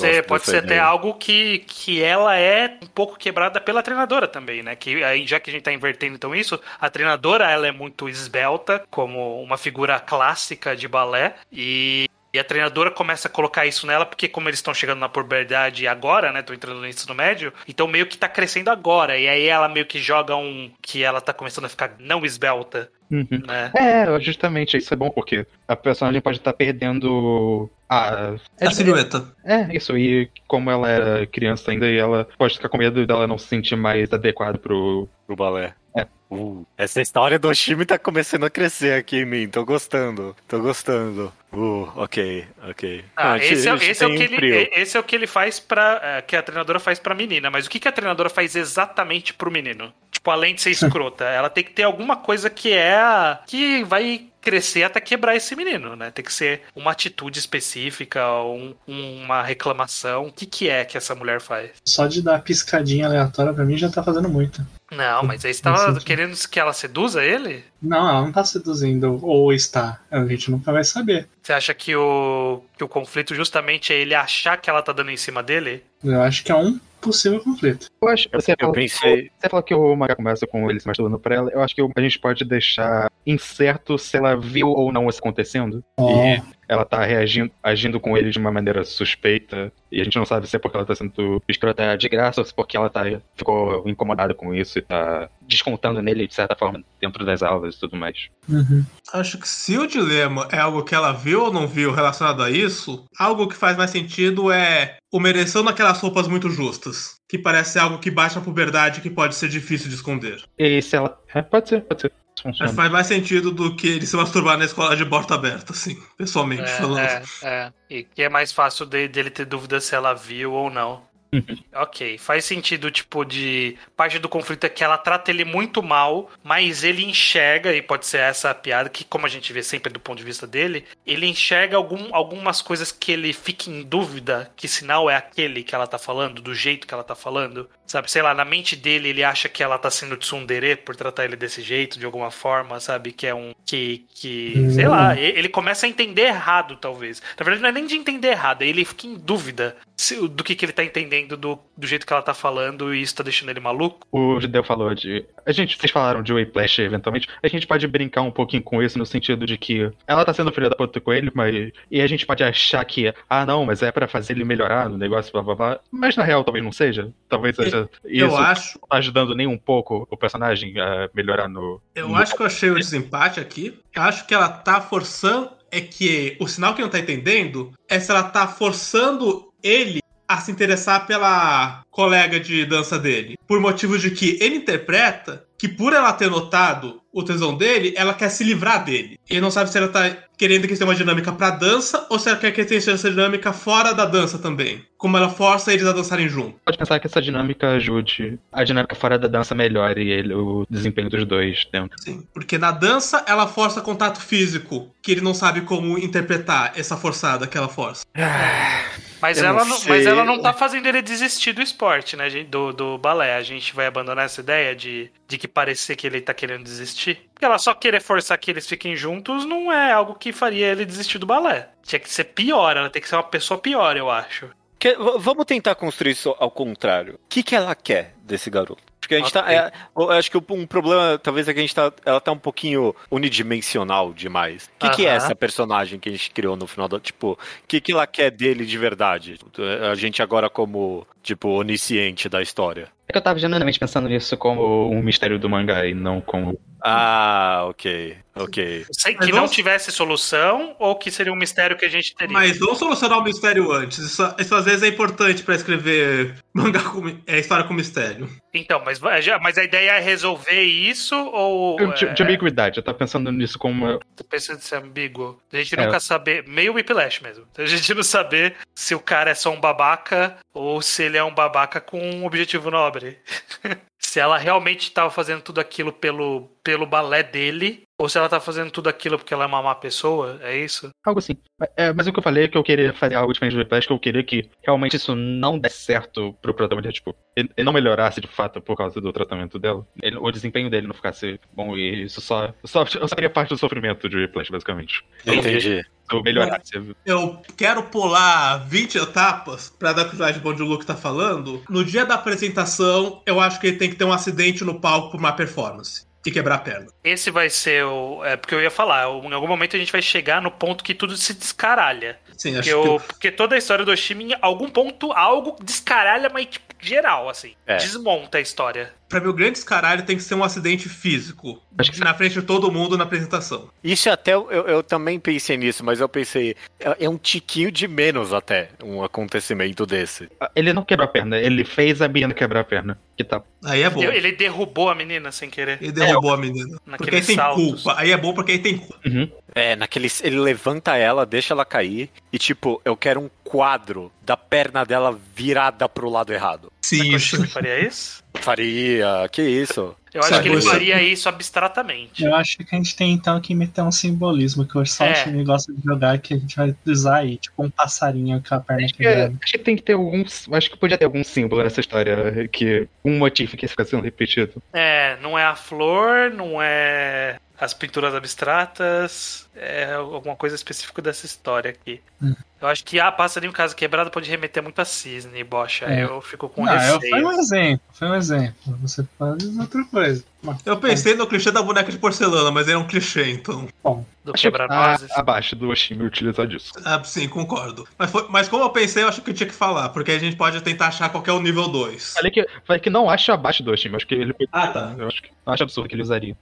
É, pode ser até algo que, que ela é um pouco quebrada pela treinadora também, né? Que aí, já que a gente tá invertendo então isso, a treinadora ela é muito esbelta, como uma figura clássica de balé, e. E a treinadora começa a colocar isso nela, porque como eles estão chegando na puberdade agora, né? Estão entrando no ensino médio, então meio que tá crescendo agora. E aí ela meio que joga um. que ela tá começando a ficar não esbelta, Uhum. né? É, justamente, isso é bom, porque a personagem pode estar perdendo a. É a silhueta. É, isso, e como ela era criança ainda, e ela pode ficar com medo dela não se sentir mais adequada pro. Pro balé. É. Uh, essa história do Oshimi tá começando a crescer aqui em mim, tô gostando, tô gostando. Uh, ok, ok. Ah, a gente- esse, é, esse é o tem que um ele, esse é o que ele faz pra. é, que a treinadora faz pra menina. Mas o que, que a treinadora faz exatamente pro menino? Tipo, além de ser escrota, (laughs) ela tem que ter alguma coisa que é a... que vai crescer até quebrar esse menino, né? Tem que ser uma atitude específica, um, uma reclamação. O que, que é que essa mulher faz? Só de dar piscadinha aleatória pra mim já tá fazendo muito. Não, mas aí você tava querendo que ela seduza ele? Não, ela não tá seduzindo, ou está. A gente nunca vai saber. Você acha que o, que o conflito justamente é ele achar que ela tá dando em cima dele? Eu acho que é um possível conflito. Eu acho você Eu falou, pensei. Você falou que o mangá começa com ele se masturbando pra ela. Eu acho que a gente pode deixar incerto se ela viu ou não isso acontecendo. Ó, E ela tá reagindo, agindo com ele de uma maneira suspeita. E a gente não sabe se é porque ela tá sendo escrota de graça ou se porque ela tá, ficou incomodada com isso e tá descontando nele de certa forma dentro das aulas e tudo mais. uhum. Acho que se o dilema é algo que ela viu ou não viu relacionado a isso, algo que faz mais sentido é o mereção naquelas roupas muito justas. Que parece algo que baixa a puberdade que pode ser difícil de esconder. E se ela. É, pode ser, pode ser. Funciona. faz mais sentido do que ele se masturbar na escola de porta aberta, assim, pessoalmente falando. É, é, é. E que é mais fácil de- dele ter dúvida se ela viu ou não. Ok, faz sentido, tipo, de. Parte do conflito é que ela trata ele muito mal, mas ele enxerga, e pode ser essa a piada, que como a gente vê sempre do ponto de vista dele, ele enxerga algum, algumas coisas que ele fica em dúvida que sinal é aquele que ela tá falando, do jeito que ela tá falando. Sabe, sei lá, na mente dele ele acha que ela tá sendo tsundere por tratar ele desse jeito, de alguma forma, sabe? Que é um. Que. que sei lá, e- ele começa a entender errado, talvez. Na verdade, não é nem de entender errado, ele fica em dúvida se- do que, que ele tá entendendo do, do jeito que ela tá falando e isso tá deixando ele maluco. O Judeu falou de. A gente, vocês falaram de Whiplash eventualmente. A gente pode brincar um pouquinho com isso no sentido de que ela tá sendo filha da puta com ele, mas. E a gente pode achar que, ah, não, mas é pra fazer ele melhorar no negócio, blá blá blá. Mas na real talvez não seja. Talvez seja. Eu Isso acho, não tá ajudando nem um pouco o personagem a melhorar no. eu no- acho que eu achei o desempate aqui. Eu acho que ela tá forçando. É que o sinal que não tá entendendo é se ela tá forçando ele a se interessar pela colega de dança dele. Por motivo de que ele interpreta que por ela ter notado o tesão dele, ela quer se livrar dele. Ele não sabe se ela tá querendo que eles tenham uma dinâmica pra dança ou se ela quer que eles tenham essa dinâmica fora da dança também. Como ela força eles a dançarem junto. Pode pensar que essa dinâmica ajude a dinâmica fora da dança melhore ele, o desempenho dos dois dentro. Sim, porque na dança ela força contato físico, que ele não sabe como interpretar essa forçada que ela força. Mas Eu ela, não não, mas ela não tá fazendo ele desistir do esporte, né? Do, do balé. A gente vai abandonar essa ideia de, de que parecer que ele tá querendo desistir. Porque ela só querer forçar que eles fiquem juntos não é algo que faria ele desistir do balé. Tinha que ser pior, ela tem que ser uma pessoa pior, eu acho. Que- vamos tentar construir isso ao contrário. O que, que ela quer desse garoto? Acho que a gente tá. Ok. é, eu acho que um problema talvez é que a gente tá. Ela tá um pouquinho unidimensional demais. O que, que é essa personagem que a gente criou no final do. Tipo, o que, que ela quer dele de verdade? A gente agora como, tipo, onisciente da história. É que eu tava genuinamente pensando nisso como um mistério do mangá e não como. Ah, ok. Ok. Sem que não tivesse solução ou que seria um mistério que a gente teria. Mas vamos solucionar o mistério antes. Isso, isso às vezes é importante pra escrever mangá com, é, história com mistério. Então, mas, mas a ideia é resolver isso ou. De, de é, ambiguidade, eu tava pensando nisso como. Tô pensando ser ambíguo. A gente É. nunca saber. Meio whiplash mesmo. A gente não saber se o cara é só um babaca ou se ele é um babaca com um objetivo nobre. (laughs) se ela realmente tava fazendo tudo aquilo pelo, pelo balé dele. Ou se ela tá fazendo tudo aquilo porque ela é uma má pessoa, é isso? Algo assim. É, mas o que eu falei é que eu queria fazer algo diferente do Whiplash, que eu queria que realmente isso não desse certo pro protagonista, tipo, ele, ele não melhorasse de fato por causa do tratamento dela. Ele- o desempenho dele não ficasse bom e isso só. só eu só queria parte do sofrimento de Whiplash, basicamente. Entendi. eu melhorasse. Eu quero pular 20 etapas pra dar continuidade onde o Luke tá falando. No dia da apresentação, eu acho que ele tem que ter um acidente no palco por uma performance. E quebrar a perna. Esse vai ser o. É porque eu ia falar, em algum momento a gente vai chegar no ponto que tudo se descaralha. Sim, Porque, acho o- que. porque toda a história do Oshimi, em algum ponto, algo descaralha, mas tipo, geral, assim. É. Desmonta a história. Pra mim, o grande descaralho tem que ser um acidente físico. Acho que Na frente de todo mundo na apresentação. Isso até eu, eu também pensei nisso, mas eu pensei, é, é um tiquinho de menos até um acontecimento desse. Ele não quebrou a perna, ele fez a menina quebrar a perna. Que tá. Aí é bom. Ele, ele derrubou a menina sem querer. Ele derrubou a menina. Porque aí tem saltos. culpa. Aí é bom porque aí tem culpa. Uhum. É, naquele. Ele levanta ela, deixa ela cair, e tipo, eu quero um quadro da perna dela virada pro lado errado. Sim, O Oshimi faria isso? Faria, que isso. Eu acho Sabe, que ele você- faria isso abstratamente. Eu acho que a gente tem então que meter um simbolismo que o só É. gosta de jogar que a gente vai usar aí, tipo um passarinho com a perna Acho que, quebrada. acho que tem que ter algum. Acho que podia ter algum símbolo nessa história, que um motivo que fica sendo repetido. É, não é a flor, não é as pinturas abstratas, é alguma coisa específica dessa história aqui. Hum. Eu acho que a passarinho casa quebrada pode remeter muito a cisne, bocha. É. Eu fico com Não, eu, receio. foi um exemplo, foi um exemplo. Você faz outra coisa. Mas, Eu pensei no clichê da boneca de porcelana, mas ele é um clichê, então. bom, Do Acho quebra-nozes. a- abaixo do Oshimi utilizar disso. Ah, sim, concordo. Mas, foi- mas como eu pensei, eu acho que eu tinha que falar, porque a gente pode tentar achar qual que é o nível 2. Falei que, falei que não acho abaixo do Oshimi, acho que ele. Ah, tá. Eu acho, que- eu acho absurdo que ele usaria.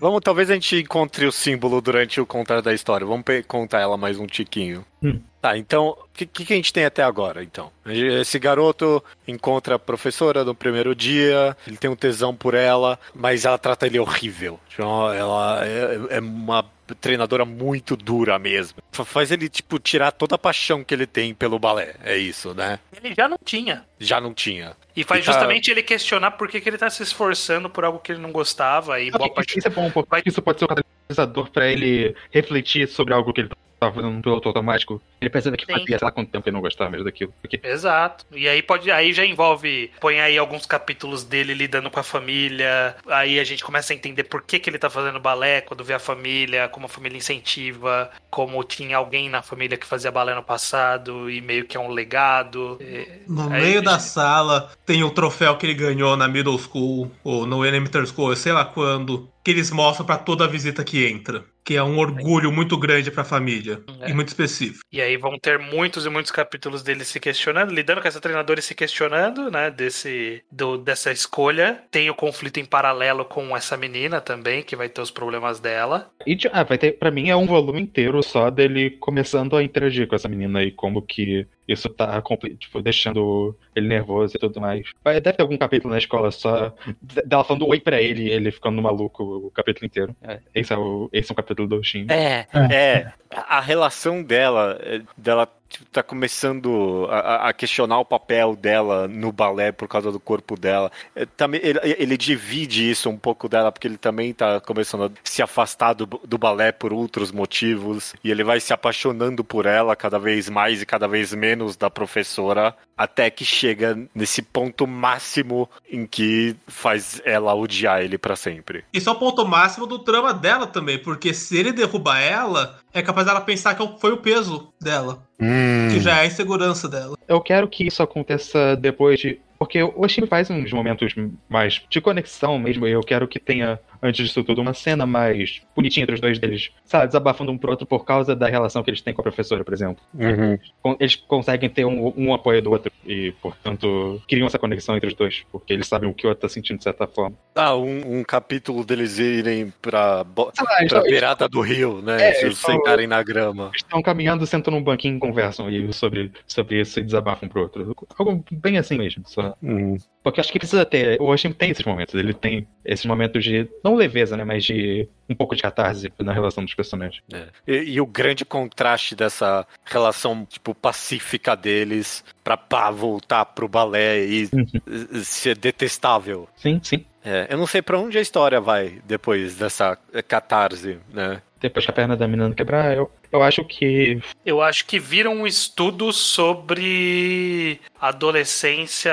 Vamos, talvez a gente encontre o símbolo durante o contar da história. Vamos contar ela mais um tiquinho. Hum. Tá, então, o que, que que a gente tem até agora, então? Esse garoto encontra a professora no primeiro dia, ele tem um tesão por ela, mas ela trata ele horrível. Então, Ela é, é uma treinadora muito dura mesmo. Fa- Faz ele, tipo, tirar toda a paixão que ele tem pelo balé. É isso, né? Ele já não tinha. Já não tinha. E faz E tá- justamente ele questionar por que, que ele tá se esforçando por algo que ele não gostava. E boa parte Isso é bom, porque isso pode ser um catalisador pra ele refletir sobre algo que ele tava fazendo no piloto automático. Ele percebe que Sim. fazia, sei lá quanto tempo ele não gostava mesmo daquilo. Porque Exato. E aí pode, aí já envolve, põe aí alguns capítulos dele lidando com a família. Aí a gente começa a entender por que, que ele tá fazendo balé quando vê a família, como a família incentiva, como tinha alguém na família que fazia balé no passado e meio que é um legado. E- No aí meio a da gente- sala tem o troféu que ele ganhou na middle school, ou no elementary school, sei lá quando, que eles mostram pra toda a visita que entra. Que é um orgulho muito grande pra família. É. E muito específico. E aí vão ter muitos e muitos capítulos dele se questionando, lidando com essa treinadora e se questionando, né, desse, do, dessa escolha. Tem o conflito em paralelo com essa menina também, que vai ter os problemas dela. E, ah, vai ter, pra mim é um volume inteiro só dele começando a interagir com essa menina e como que isso tá tipo, deixando ele nervoso e tudo mais. Vai- Deve ter algum capítulo na escola só de- dela falando oi pra ele e ele ficando maluco o capítulo inteiro. É, esse, é o, esse é um capítulo do Shin. É, É. é. A a relação dela, é, dela tipo, tá começando a, a- questionar o papel dela no balé por causa do corpo dela. É, também, ele, ele divide isso um pouco dela, porque ele também tá começando a se afastar do, do balé por outros motivos. E ele vai se apaixonando por ela cada vez mais e cada vez menos da professora, até que chega nesse ponto máximo em que faz ela odiar ele pra sempre. Isso é o ponto máximo do drama dela também, porque se ele derruba ela, é capaz dela pensar que foi o peso dela, que já é a insegurança dela. Eu quero que isso aconteça depois de. Porque o Oshimi faz uns momentos mais de conexão mesmo, e eu quero que tenha, antes disso tudo, uma cena mais bonitinha entre os dois deles, sabe, desabafando um pro outro por causa da relação que eles têm com a professora, por exemplo. Uhum. Eles conseguem ter um, um apoio do outro, e, portanto, criam essa conexão entre os dois, porque eles sabem o que o outro tá sentindo de certa forma. Ah, um, um capítulo deles irem pra, bo- eles pra beirada do rio, né? É, se eles sentarem na grama. estão caminhando, sentam num banquinho e conversam e sobre, sobre isso e desabafam pro outro. Algo bem assim mesmo, só. Hum. Porque eu acho que precisa ter. O Oshimi tem esses momentos. Ele tem esses momentos de. Não leveza, né? Mas de um pouco de catarse na relação dos personagens. É. E, e o grande contraste dessa relação, tipo, pacífica deles pra pá, voltar pro balé e Uhum. ser detestável. Sim, sim. É, eu não sei pra onde a história vai depois dessa catarse, né? Depois que a perna da menina quebrar, eu, eu acho que. Eu acho que viram um estudo sobre adolescência,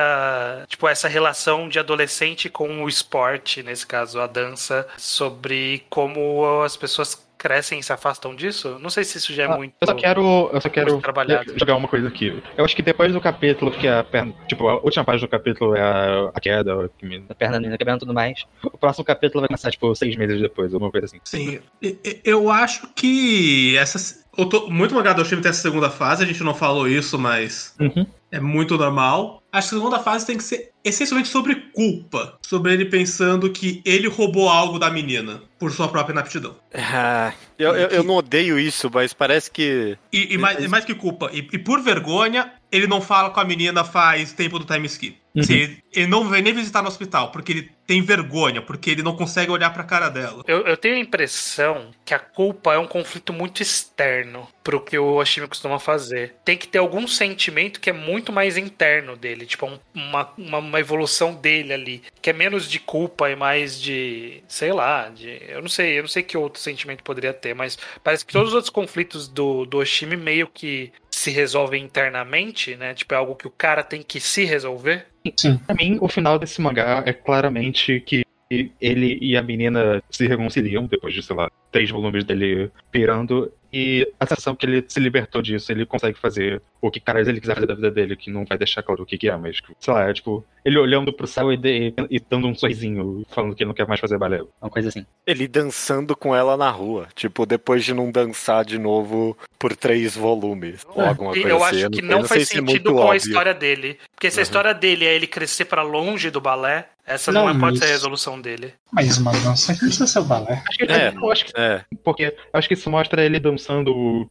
tipo, essa relação de adolescente com o esporte, nesse caso a dança, sobre como as pessoas crescem e se afastam disso. Não sei se isso já é Ah, muito. Eu só quero. Eu só quero jogar uma coisa aqui. Eu acho que depois do capítulo, que a perna. Tipo, a última página do capítulo é a, a queda, a perna da menina quebrando e tudo mais. O próximo capítulo vai começar, tipo, seis meses depois, alguma coisa assim. Sim, eu acho que essa. eu tô- muito mangá do time tem essa segunda fase, a gente não falou isso, mas Uhum. É muito normal. Acho que a segunda fase tem que ser essencialmente sobre culpa. Sobre ele pensando que ele roubou algo da menina por sua própria inaptidão. (laughs) Ah, eu, eu, eu não odeio isso, mas parece que. E, e mais, e mais que culpa. E, e por vergonha, ele não fala com a menina faz tempo do time skip. Assim, ele, ele não vem nem visitar no hospital, porque ele tem vergonha, porque ele não consegue olhar pra cara dela. Eu, eu tenho a impressão que a culpa é um conflito muito externo pro que o Oshimi costuma fazer. Tem que ter algum sentimento que é muito mais interno dele. dele, tipo, um- uma, uma, uma evolução dele ali, que é menos de culpa e mais de, sei lá, de, eu não sei, eu não sei que outro sentimento poderia ter, mas parece que todos os outros conflitos do, do Oshimi meio que se resolvem internamente, né? Tipo, é algo que o cara tem que se resolver. Sim. Pra mim, o final desse mangá é claramente que ele e a menina se reconciliam depois de, sei lá, três volumes dele pirando. E a sensação que ele se libertou disso, ele consegue fazer o que caras ele quiser fazer da vida dele, que não vai deixar claro o que, que é, mas, sei lá, é tipo, ele olhando pro céu e, de- e dando um sorrisinho, falando que ele não quer mais fazer balé. Uma coisa assim. Ele dançando com ela na rua. Tipo, depois de não dançar de novo por três volumes. Ou alguma E coisa eu assim. acho que não, sei faz se é sentido muito com a óbvio. história dele. Porque se a Uhum. história dele é ele crescer pra longe do balé, essa não, Não, é- pode ser a mas- resolução dele. Mas uma dança que precisa ser o balé. Acho que, É. eu acho que É, Porque eu acho que isso mostra ele dançando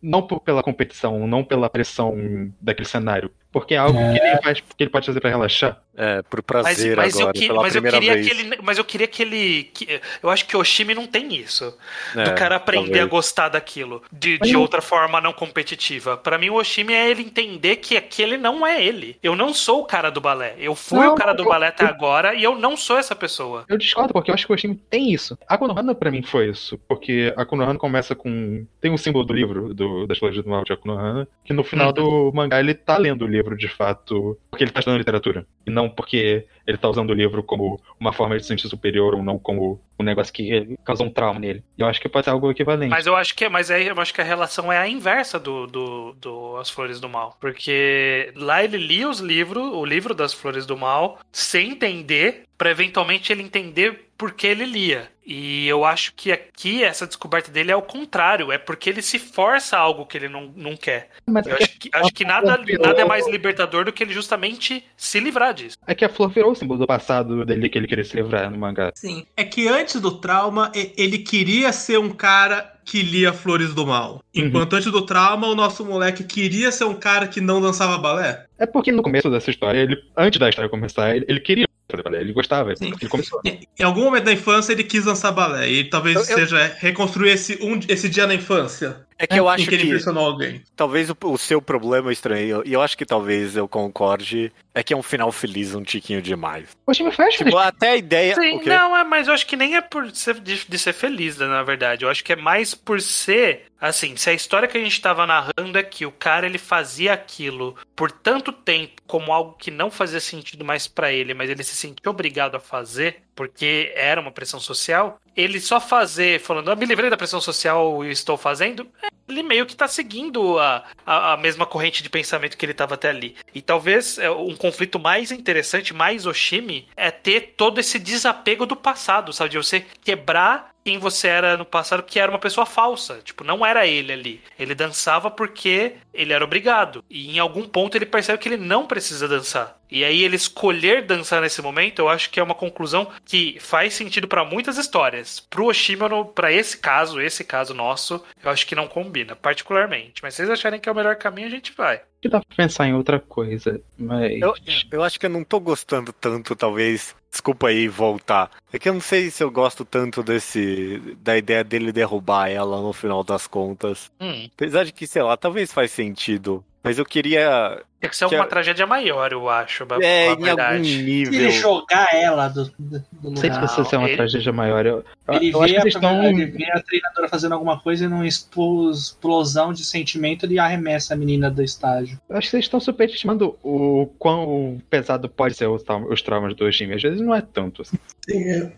não por- pela competição, não pela pressão daquele cenário. Porque é algo É. que ele faz, que ele pode fazer pra relaxar. é, por Mas, prazer mas, eu, agora, que- pela mas eu primeira queria vez. que ele. Mas eu queria que ele. que- eu acho que o Oshimi não tem isso. É, do cara aprender talvez. a gostar daquilo. De, Mas de eu- outra forma não competitiva. Pra mim, o Oshimi é ele entender que aquele não é ele. Eu não sou o cara do balé. Eu fui Não, o cara do eu- balé até eu- agora e eu não sou essa pessoa. Eu discordo, porque eu acho que o Oshimi tem isso. A Konohana pra mim foi isso. Porque a Konohana começa com. Tem um símbolo do livro, do, das flores do mal de Konohana, que no final Uhum. do mangá ele tá lendo o livro de fato, porque ele tá estudando literatura. E não porque ele tá usando o livro como uma forma de se sentir superior ou não como um negócio que causa um trauma nele. Eu acho que pode ser algo equivalente. Mas eu acho que, mas aí eu acho que a relação é a inversa do, do, do As Flores do Mal. Porque lá ele lia os livros, o livro das Flores do Mal, sem entender, pra eventualmente ele entender por que ele lia. E eu acho que aqui essa descoberta dele é o contrário, é porque ele se força a algo que ele não, não quer. Mas Eu é que- acho que, acho que nada, nada é mais libertador do que ele justamente se livrar disso. É que a flor virou o símbolo do passado dele que ele queria se livrar no mangá. Sim. É que antes do trauma, ele queria ser um cara que lia Flores do Mal. Enquanto antes do trauma, o nosso moleque queria ser um cara que não dançava balé. É porque no começo dessa história, ele, antes da história começar, ele, ele queria fazer balé, ele gostava, Sim. ele começou. Em algum momento da infância, ele quis dançar balé. E talvez Eu- eu- seja reconstruir esse, um, esse dia na infância. É que eu acho que ele impressionou alguém. talvez o, o seu problema estranho, e eu acho que talvez eu concorde, é que é um final feliz um tiquinho demais. O time faz Tipo, até a ideia. Sim, não, é, mas eu acho que nem é por ser, de, de ser feliz, né, na verdade. Eu acho que é mais por ser. Assim, se a história que a gente tava narrando é que o cara ele fazia aquilo por tanto tempo como algo que não fazia sentido mais pra ele, mas ele se sentia obrigado a fazer porque era uma pressão social, ele só fazer, falando, ah, me livrei da pressão social e estou fazendo, é, ele meio que tá seguindo a, a, a mesma corrente de pensamento que ele tava até ali. E talvez é, um conflito mais interessante, mais Oshimi, é ter todo esse desapego do passado, sabe? De você quebrar quem você era no passado, que era uma pessoa falsa. Tipo, não era ele ali. Ele dançava porque ele era obrigado. E em algum ponto ele percebe que ele não precisa dançar. E aí ele escolher dançar nesse momento, eu acho que é uma conclusão que faz sentido pra muitas histórias. Pro Oshima, no- pra esse caso, esse caso nosso, eu acho que não combina, particularmente. Mas se vocês acharem que é o melhor caminho, a gente vai. que dá pra pensar em outra coisa, mas. Eu, eu acho que eu não tô gostando tanto, talvez. Desculpa aí voltar. É que eu não sei se eu gosto tanto desse. da ideia dele derrubar ela no final das contas. Hum, Apesar de que, sei lá, talvez faz sentido. Mas eu queria. Tem que ser Que uma é- tragédia maior, eu acho. É, em algum verdade. Se nível. ele jogar ela do, do, Não sei se precisa ser uma ele- tragédia maior. Eu, Ele eu vê, acho que a, estão. ele vê a treinadora fazendo alguma coisa e numa explosão de sentimento ele arremessa a menina do estágio. Eu acho que vocês estão superestimando o quão pesado pode ser os, os traumas do time. Às vezes não é tanto assim.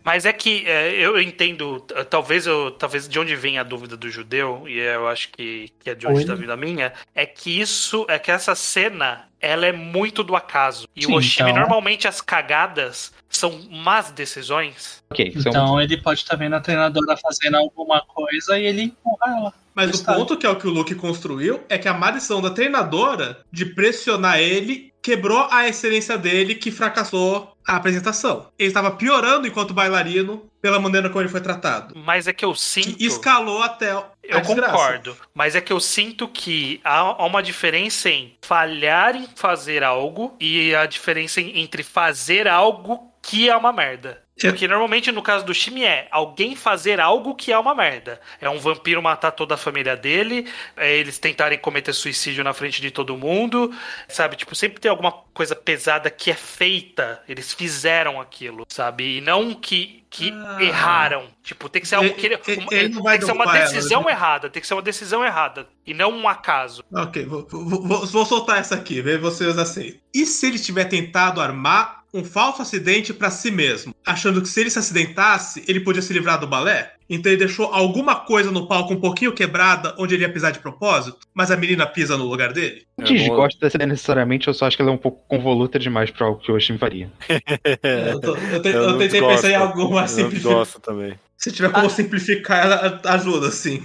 Mas é que é, eu entendo, talvez eu, talvez de onde vem a dúvida do judeu, e eu acho que, que é de onde está vindo a minha, é que isso, é que essa cena, ela é muito do acaso. E Sim, o Oshimi, então- normalmente as cagadas são más decisões. Ok, um- Então ele pode estar vendo a treinadora fazendo alguma coisa e ele empurra ela. Mas o ponto que é o que o Luke construiu é que a maldição da treinadora de pressionar ele quebrou a excelência dele que fracassou a apresentação. Ele estava piorando enquanto bailarino pela maneira como ele foi tratado. Mas é que eu sinto. Que escalou até Eu desgraça. concordo, mas é que eu sinto que há uma diferença em falhar em fazer algo e a diferença entre fazer algo que é uma merda. Porque normalmente no caso do time é alguém fazer algo que é uma merda. É um vampiro matar toda a família dele, é eles tentarem cometer suicídio na frente de todo mundo, sabe? Tipo, sempre tem alguma coisa pesada que é feita. Eles fizeram aquilo, sabe? E não que, que Ah. erraram. Tipo, tem que ser algo Ele- que ele, ele- uma- ele não vai tem que ser uma ela, decisão né? errada. Tem que ser uma decisão errada. E não um acaso. Ok, vou, vou- vou- vou soltar essa aqui, ver vocês aceitam. E se ele tiver tentado armar um falso acidente pra si mesmo, achando que se ele se acidentasse, ele podia se livrar do balé? Então ele deixou alguma coisa no palco um pouquinho quebrada, onde ele ia pisar de propósito, mas a menina pisa no lugar dele? Eu É bom. desgosto dessa ideia necessariamente, eu só acho que ela é um pouco convoluta demais pra algo que o Oshimi faria. (laughs) Eu, tô- eu te- Eu eu não tentei gosto. pensar em Eu simplificado. gosto também. Se tiver como simplificar, ela ajuda, sim.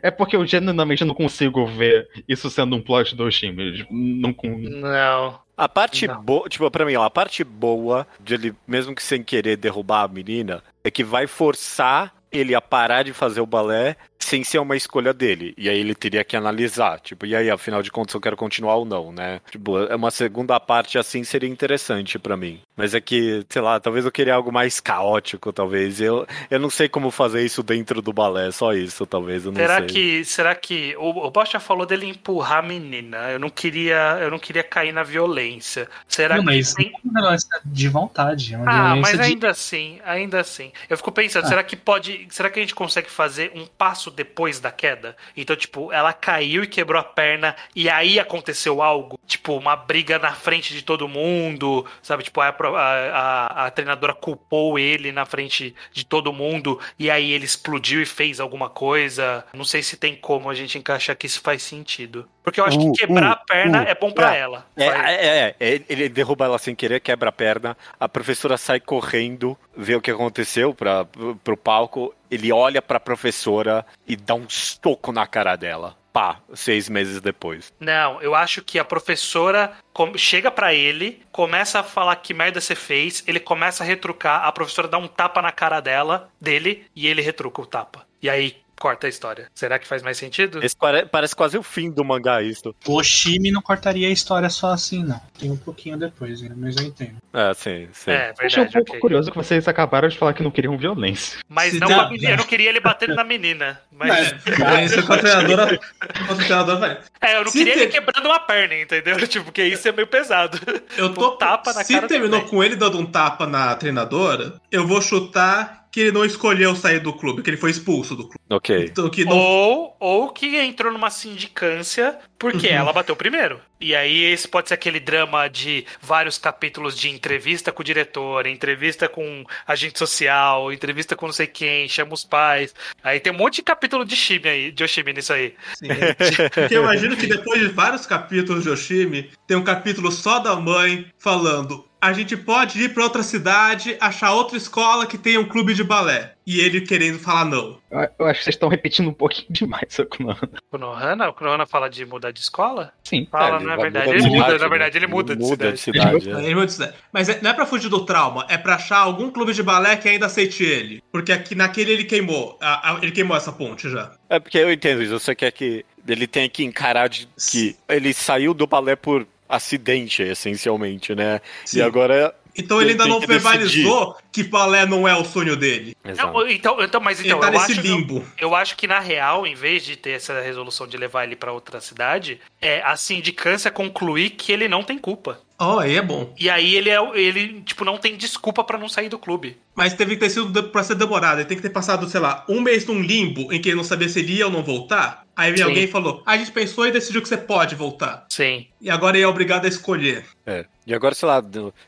É porque eu genuinamente não consigo ver isso sendo um plot do Oshimi. Não, com- Não. A parte boa, tipo, pra mim, ó, a parte boa de ele, mesmo que sem querer derrubar a menina, é que vai forçar ele a parar de fazer o balé sem ser uma escolha dele. E aí ele teria que analisar, tipo, e aí, afinal de contas, eu quero continuar ou não, né? Tipo, é uma segunda parte assim seria interessante pra mim. Mas é que, sei lá, talvez eu queria algo mais caótico, talvez. Eu, eu não sei como fazer isso dentro do balé, só isso, talvez, eu não Será sei. que, será que o, o Bosch já falou dele empurrar a menina? Eu não queria, eu não queria cair na violência. Será Não, que mas tem... é um negócio de vontade. É uma Ah, violência mas de- ainda assim, ainda assim. Eu fico pensando, Ah. será que pode, será que a gente consegue fazer um passo depois da queda? Então, tipo, ela caiu e quebrou a perna e aí aconteceu algo, tipo, uma briga na frente de todo mundo, sabe? Tipo, a, a, a- a treinadora culpou ele na frente de todo mundo e aí ele explodiu e fez alguma coisa. Não sei se tem como a gente encaixar que isso faz sentido. Porque eu acho Uh, que quebrar uh, a perna uh, é bom pra é. ela. É, é, é, é, ele derruba ela sem querer, quebra a perna. A professora sai correndo, vê o que aconteceu pra, pro palco. Ele olha pra professora e dá um soco na cara dela. Pá, seis meses depois. Não, eu acho que a professora chega pra ele, começa a falar que merda você fez, ele começa a retrucar, a professora dá um tapa na cara dela, dele, e ele retruca o tapa. E aí corta a história. Será que faz mais sentido? Esse pare- parece quase o fim do mangá, isso. O Oshimi não cortaria a história só assim, não. Tem um pouquinho depois, né? mas eu entendo. É, sim, sim. É, Eu achei um verdade, pouco ok. curioso que vocês acabaram de falar que não queriam violência. Mas não, com menina, eu não queria ele batendo na menina. Mas, É isso que a treinadora. (laughs) a treinadora vai. é, eu não Se queria ele quebrando uma perna, entendeu? (laughs) Tipo, porque isso é meio pesado. Eu tô. Um tapa na se cara terminou também. com ele dando um tapa na treinadora, eu vou chutar que ele não escolheu sair do clube, que ele foi expulso do clube. Ok. Então, que não Ou, ou que entrou numa sindicância porque Uhum. ela bateu primeiro. E aí esse pode ser aquele drama de vários capítulos de entrevista com o diretor, entrevista com agente social, entrevista com não sei quem, chama os pais. Aí tem um monte de capítulo de Shimi aí, de Oshimi nisso aí. Sim, é. Eu imagino que depois de vários capítulos de Oshimi, tem um capítulo só da mãe falando: a gente pode ir pra outra cidade, achar outra escola que tenha um clube de balé. E ele querendo falar não. Eu, eu acho que vocês estão repetindo um pouquinho (laughs) demais, Okunohana. Konohana, o Konohana fala de mudar de escola? Sim. Fala, ele não é vai- verdade. muda Ele de muda, cidade, na verdade, né? ele muda de Muda de cidade. cidade. é. Ele vai dizer. Mas é- não é pra fugir do trauma, é pra achar algum clube de balé que ainda aceite ele. Porque aqui naquele ele queimou. a- a- ele queimou essa ponte já. É porque eu entendo isso. Você quer que ele tenha que encarar de que ele saiu do balé por acidente, essencialmente, né? Sim. E agora. Então ele Ele ainda não que verbalizou que balé não é o sonho dele. Exato. Não, então, então, mas então, ele tá eu nesse acho que- limbo. Eu acho que na real, em vez de ter essa resolução de levar ele pra outra cidade, é a sindicância concluir que ele não tem culpa. Ó, aí é bom. E aí ele é o- ele tipo não tem desculpa pra não sair do clube. Mas teve que ter sido de- pra ser demorado. Ele tem que ter passado, sei lá, um mês num limbo em que ele não sabia se ele ia ou não voltar. Aí Sim. alguém e falou: a gente pensou e decidiu que você pode voltar. Sim. E agora ele é obrigado a escolher. É. E agora, sei lá,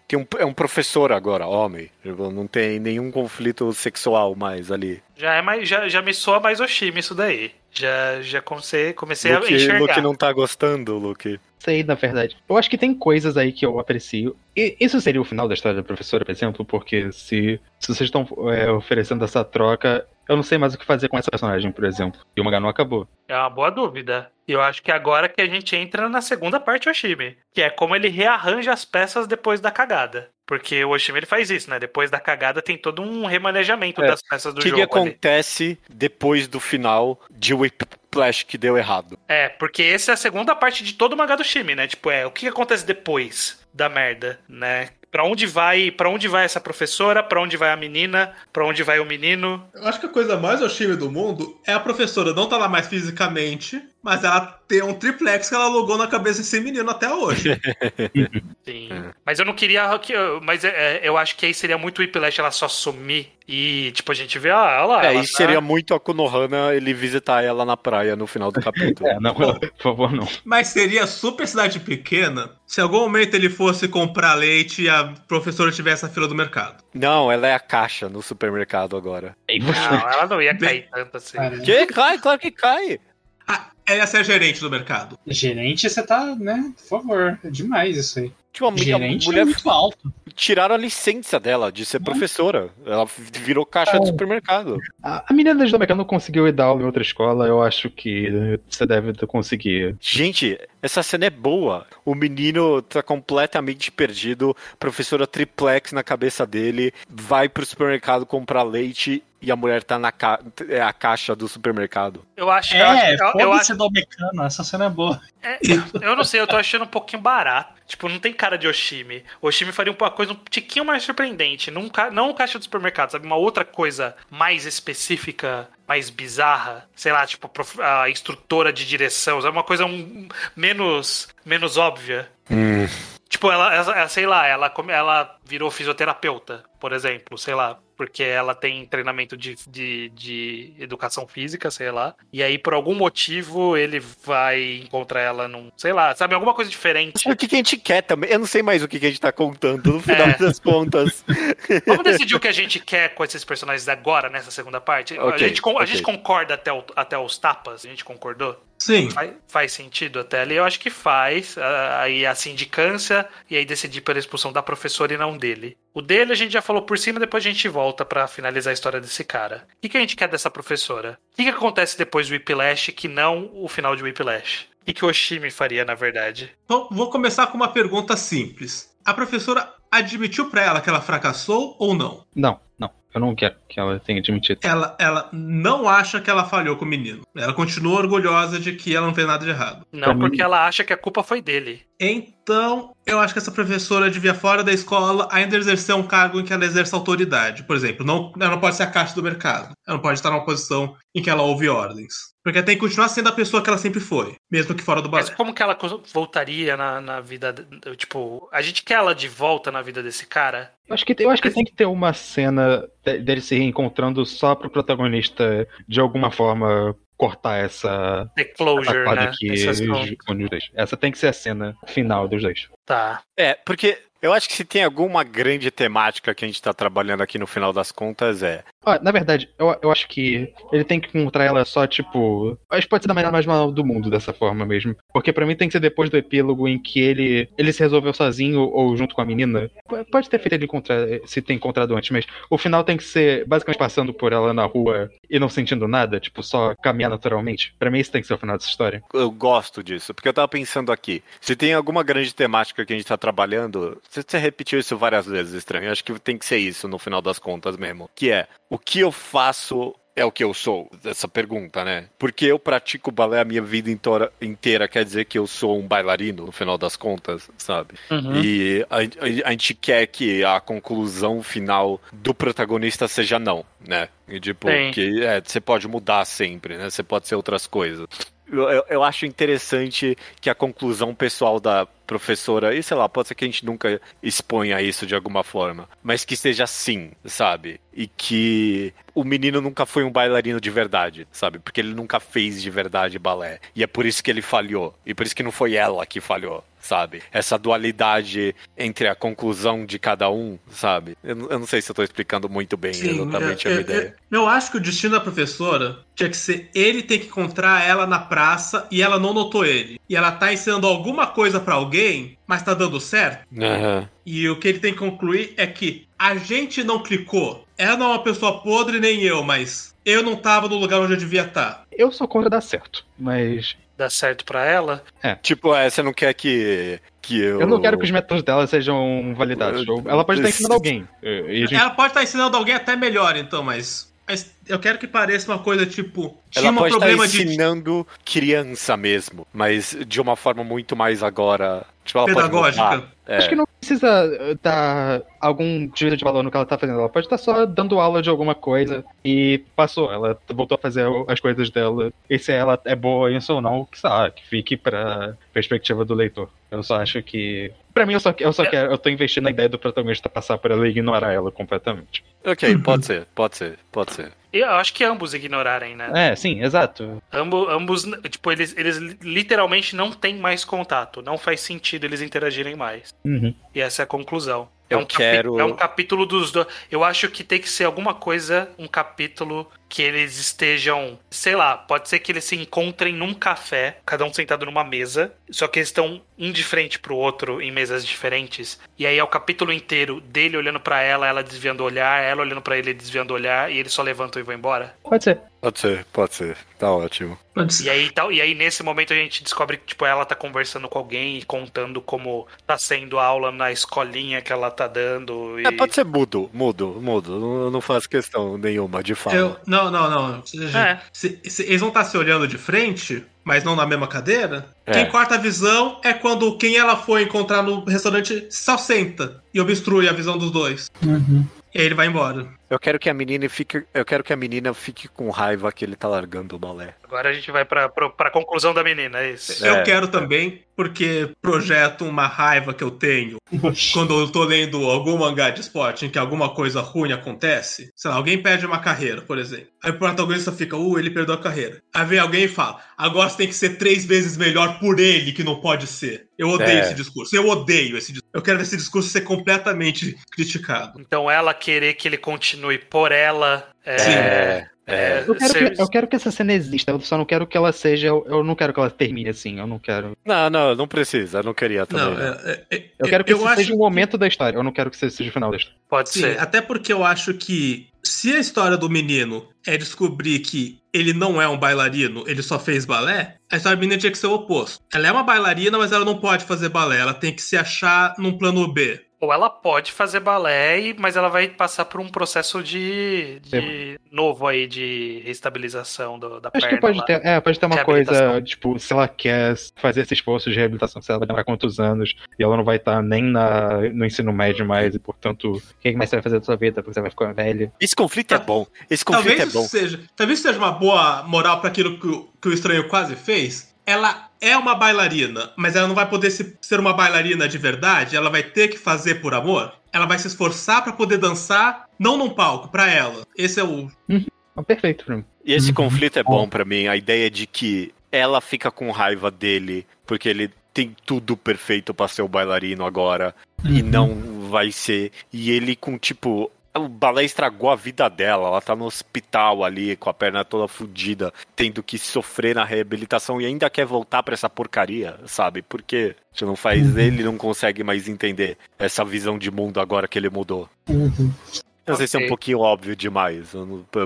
tem um, é um professor agora, homem. Tipo, Não tem nenhum conflito sexual mais ali. Já é mais já, já me soa mais Oshimi isso daí. Já já comecei, comecei a Luke, enxergar. Luke não tá gostando, Luke. Sei, na verdade. Eu acho que tem coisas aí que eu aprecio. E isso seria o final da história da professora, por exemplo, porque se, se vocês estão é, oferecendo essa troca, eu não sei mais o que fazer com essa personagem, por exemplo. E o mangá não acabou. É uma boa dúvida. E eu acho que agora que a gente entra na segunda parte do Oshimi, que é como ele rearranja as peças depois da cagada. Porque o Oshimi ele faz isso, né? Depois da cagada tem todo um remanejamento É. das peças do O que, que jogo ali. acontece depois do final de Whiplash que deu errado? É, porque essa é a segunda parte de todo o mangá do Shimi, né? Tipo, é o que acontece depois da merda, né? Pra onde vai, para onde vai essa professora? Pra onde vai a menina? Pra onde vai o menino? Eu acho que a coisa mais Oshimi do mundo é a professora não tá lá mais fisicamente, mas ela tem um triplex que ela alugou na cabeça desse menino até hoje. (laughs) Sim. Mas eu não queria que. Mas é, é, eu acho que aí seria muito o Whiplash ela só sumir e, tipo, a gente vê, ah, lá. É, ela isso tá- seria muito a Konohana ele visitar ela na praia no final do capítulo. (laughs) É, não, por favor, não. mas seria super cidade pequena se em algum momento ele fosse comprar leite e a professora tivesse na fila do mercado. Não, ela é a caixa no supermercado agora. Não, ela não ia Bem- cair tanto assim. Que cai, claro que cai. Ah, ela ia ser gerente do mercado. gerente, você tá, né? Por favor, é demais isso aí. Tipo, a Gerente é mulher muito alto. tiraram a licença dela de ser professora. Ela virou caixa do supermercado. A, a menina do mercado não conseguiu ir dar aula em outra escola, eu acho que você deve conseguir. Gente, essa cena é boa. O menino tá completamente perdido. Professora triplex na cabeça dele. Vai pro supermercado comprar leite e a mulher tá na ca... é a caixa do supermercado. Eu acho, eu acho, É, eu, eu acho do mecano, essa cena é boa. é, eu não sei, eu tô achando um pouquinho barato. Tipo, não tem cara de Oshimi. Oshimi faria uma coisa um tiquinho mais surpreendente. Não, ca- não o caixa do supermercado, sabe? Uma outra coisa mais específica, mais bizarra. Sei lá, tipo, prof- a instrutora de direção. Sabe? Uma coisa um- menos, menos óbvia. Tipo, ela, ela- sei lá, ela, ela virou fisioterapeuta, por exemplo, sei lá, porque ela tem treinamento de, de, de educação física, sei lá. E aí, por algum motivo, ele vai encontrar ela num, sei lá, sabe, alguma coisa diferente. O que, que a gente quer também? Eu não sei mais o que, que a gente tá contando no final É. das contas. (laughs) Vamos decidir o que a gente quer com esses personagens agora, nessa segunda parte? a Ok, gente, a ok. gente concorda até, o- até os tapas? A gente concordou? Sim. Faz, faz sentido até ali? Eu acho que faz. Ah, Aí a sindicância e aí decidir pela expulsão da professora e não dele. O dele a gente já falou por cima, depois a gente volta pra finalizar a história desse cara. O que, que a gente quer dessa professora? O que, que acontece depois do Whiplash que não o final de Whiplash? O que, que o Oshimi faria, na verdade? Então, vou começar com uma pergunta simples. A professora admitiu pra ela que ela fracassou ou não? Não, não. Eu não quero que ela tenha admitido. Ela, ela não acha que ela falhou com o menino. Ela continua orgulhosa de que ela não fez nada de errado. Não, porque ela acha que a culpa foi dele. Então, eu acho que essa professora devia, fora da escola, ainda exercer um cargo em que ela exerce autoridade. Por exemplo, não, ela não pode ser a caixa do mercado. Ela não pode estar numa posição em que ela ouve ordens. Porque ela tem que continuar sendo a pessoa que ela sempre foi, mesmo que fora do Mas balé. como que ela voltaria na, na vida. de- Tipo, a gente quer ela de volta na vida desse cara? Eu acho que, eu acho que tem que ter uma cena de- dele se reencontrando só pro protagonista, de alguma forma, cortar essa The closure, né? que dois. Essa tem que ser a cena final dos dois. Tá. É, porque eu acho que se tem alguma grande temática que a gente tá trabalhando aqui no final das contas é. Ah, na verdade, eu, eu acho que ele tem que encontrar ela só, tipo. Acho que pode ser da maneira mais mal do mundo dessa forma mesmo. Porque pra mim tem que ser depois do epílogo em que ele ele se resolveu sozinho ou junto com a menina. Pode ter feito ele encontrar, se ter encontrado antes, mas o final tem que ser basicamente passando por ela na rua e não sentindo nada, tipo, só caminhar naturalmente. Pra mim, esse tem que ser o final dessa história. Eu gosto disso, porque eu tava pensando aqui. Se tem alguma grande temática que a gente tá trabalhando, você, você repetiu isso várias vezes, estranho. Eu acho que tem que ser isso no final das contas mesmo. Que é, o que eu faço é o que eu sou? Essa pergunta, né? Porque eu pratico balé a minha vida inteira, inteira quer dizer que eu sou um bailarino, no final das contas, sabe? Uhum. E a, a- a gente quer que a conclusão final do protagonista seja não, né? E tipo, Sim. que é, você pode mudar sempre, né? Você pode ser outras coisas. Eu, eu- eu acho interessante que a conclusão pessoal da professora, e sei lá, pode ser que a gente nunca exponha isso de alguma forma, mas que seja assim, sabe? E que o menino nunca foi um bailarino de verdade, sabe? Porque ele nunca fez de verdade balé. E é por isso que ele falhou. E por isso que não foi ela que falhou, sabe? Essa dualidade entre a conclusão de cada um, sabe? Eu, não- eu não sei se eu tô explicando muito bem exatamente eu, a minha eu- ideia. eu- eu acho que o destino da professora tinha que ser ele ter que encontrar ela na praça e ela não notou ele. E ela tá ensinando alguma coisa pra alguém, mas tá dando certo. Aham. E o que ele tem que concluir é que a gente não clicou. Ela não é uma pessoa podre, nem eu, mas eu não tava no lugar onde eu devia estar. Eu sou contra dar certo, mas Dá certo pra ela? Tipo, é, você não quer que, que eu... eu não quero que os métodos dela sejam validados. Ou Ela pode estar ensinando alguém. E gente Ela pode estar ensinando alguém até melhor, então, mas. mas eu quero que pareça uma coisa tipo. Tinha Ela um pode estar problema de. ensinando criança mesmo, mas de uma forma muito mais agora Tipo, Pedagógica. É. Acho que não precisa eh, dar algum juízo de valor no que ela tá fazendo. Ela pode estar só dando aula de alguma coisa e passou. Ela voltou a fazer as coisas dela. E se ela é boa nisso ou não, que sabe, que fique pra perspectiva do leitor. Eu só acho que. Pra mim, eu só, eu só quero. Eu tô investindo na ideia do protagonista passar por ela e ignorar ela completamente. Ok, pode ser, pode ser, pode ser. Eu acho que ambos ignorarem, né? É, sim, exato. Ambos, ambos, tipo, eles, eles literalmente não têm mais contato. Não faz sentido eles interagirem mais. Uhum. E essa é a conclusão. Eu é um quero- É um capítulo dos dois. Eu acho que tem que ser alguma coisa, um capítulo que eles estejam, sei lá, pode ser que eles se encontrem num café, cada um sentado numa mesa, só que eles estão um de frente pro outro em mesas diferentes. E aí é o capítulo inteiro dele olhando pra ela, ela desviando o olhar, ela olhando pra ele desviando o olhar, e eles só levantam e vão embora. Pode ser. Pode ser, pode ser. Tá ótimo. Pode E aí, tal, e aí, nesse momento, a gente descobre que, tipo, ela tá conversando com alguém e contando como tá sendo a aula na escolinha que ela tá dando. E... É, pode ser mudo, mudo, mudo. Não, não faço questão nenhuma de fala. Eu, não, não, não. É. Se- se- eles vão estar se olhando de frente, mas não na mesma cadeira. É. Quem corta a visão é quando quem ela foi encontrar no restaurante só senta e obstrui a visão dos dois. Uhum. E aí ele vai embora. Eu quero que a menina fique. Eu quero que a menina fique com raiva que ele tá largando o balé. Agora a gente vai pra, pra, pra conclusão da menina, é isso. É. Eu quero também, porque projeto uma raiva que eu tenho quando eu tô lendo algum mangá de esporte em que alguma coisa ruim acontece. Sei lá, alguém perde uma carreira, por exemplo. Aí o protagonista fica, uh, ele perdeu a carreira. Aí vem alguém e fala, agora você tem que ser três vezes melhor por ele, que não pode ser. Eu odeio É. esse discurso. Eu odeio esse discurso. Eu quero ver esse discurso ser completamente criticado. Então ela querer que ele continue por ela. É, Sim. É, é. Eu quero, ser- que, eu quero que essa cena exista, eu só não quero que ela seja. Eu, eu não quero que ela termine assim, eu não quero. Não, não, não precisa. Eu não queria também. Não, é- é- é- Eu quero que eu acho seja um momento da história, eu não quero que seja o final da história. Pode Sim, ser. até porque eu acho que se a história do menino é descobrir que ele não é um bailarino, ele só fez balé, a história da menina tinha que ser o oposto. Ela é uma bailarina, mas ela não pode fazer balé, ela tem que se achar num plano B. Ou ela pode fazer balé, mas ela vai passar por um processo de, de novo aí de reestabilização do- da Acho perna. que pode lá. ter, é, pode ter uma coisa, tipo, se ela quer fazer esse esforço de reabilitação, se ela vai demorar quantos anos, e ela não vai estar nem na, no ensino médio mais, e portanto, o que mais você vai fazer da sua vida? Porque você vai ficar velha. Esse conflito é bom. Esse conflito Talvez é bom. seja, talvez seja uma boa moral para aquilo que o, que o estranho quase fez. Ela é uma bailarina, mas ela não vai poder se- ser uma bailarina de verdade. Ela vai ter que fazer por amor. Ela vai se esforçar para poder dançar, não num palco, para ela. Esse é o Ah, perfeito pra mim. E esse Uhum. conflito é bom pra mim. A ideia de que ela fica com raiva dele porque ele tem tudo perfeito pra ser o bailarino agora e Uhum. não vai ser. E ele com tipo. O balé estragou a vida dela. Ela tá no hospital ali, com a perna toda fodida, tendo que sofrer na reabilitação e ainda quer voltar pra essa porcaria, sabe? Porque isso não faz. Uhum. Ele não consegue mais entender essa visão de mundo agora que ele mudou. Uhum. Não sei se é um pouquinho óbvio demais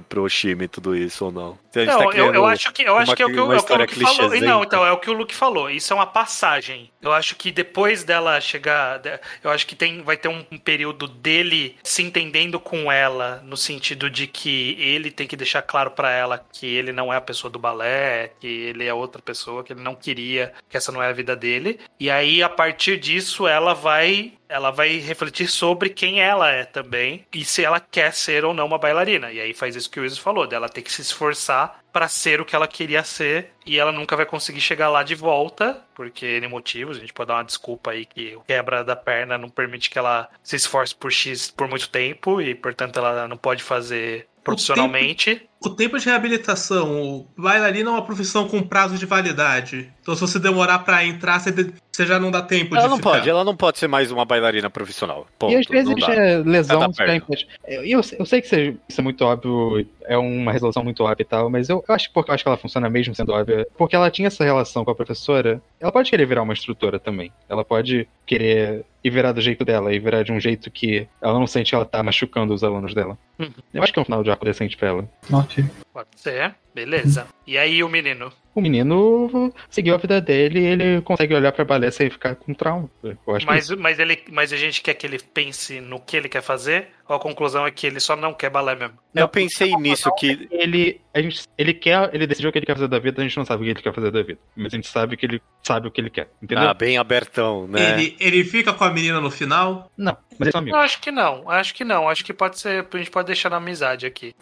pro, Oshimi tudo isso ou não. Não, tá eu, eu acho que, eu acho uma- que é o que, o- é o que o Luke falou. E. Não, então, é o que o Luke falou. Isso é uma passagem. Eu acho que depois dela chegar. Eu acho que tem, vai ter um, um período dele se entendendo com ela, no sentido de que ele tem que deixar claro pra ela que ele não é a pessoa do balé, que ele é outra pessoa, que ele não queria, que essa não é a vida dele. E aí, a partir disso, ela vai. Ela vai refletir sobre quem ela é também e se ela quer ser ou não uma bailarina. E aí faz isso que o Wilson falou, dela ter que se esforçar pra ser o que ela queria ser e ela nunca vai conseguir chegar lá de volta, porque N motivos, a gente pode dar uma desculpa aí que o quebra da perna não permite que ela se esforce por X por muito tempo e portanto ela não pode fazer profissionalmente. O tempo de reabilitação, o bailarina é uma profissão com prazo de validade. Então, se você demorar pra entrar, você, você já não dá tempo Ela de não ficar. pode, ela não pode ser mais uma bailarina profissional. Ponto, e às vezes não dá. é lesão, É. Eu, eu, eu sei que isso é muito óbvio, é uma resolução muito óbvia e tal, mas eu, eu acho, porque eu acho que ela funciona mesmo sendo óbvia, porque ela tinha essa relação com a professora, ela pode querer virar uma instrutora também. Ela pode querer ir virar do jeito dela, e virar de um jeito que ela não sente que ela tá machucando os alunos dela. Uhum. Eu acho que é um final de arco decente pra ela. Ok. Pode ser, beleza. E aí o menino? O menino seguiu a vida dele e ele consegue olhar pra balé sem ficar com trauma. Eu acho que Mas, mas, ele, mas a gente quer que ele pense no que ele quer fazer? Ou a conclusão é que ele só não quer balé mesmo? Eu pensei nisso que. ele a gente, ele quer, ele decidiu o que ele quer fazer da vida, a gente não sabe o que ele quer fazer da vida. Mas a gente sabe que ele sabe o que ele quer, entendeu? Ah, bem abertão, né? Ele, ele fica com a menina no final? Não, mas eles são Eu acho que não, acho que não. Acho que pode ser. A gente pode deixar na amizade aqui.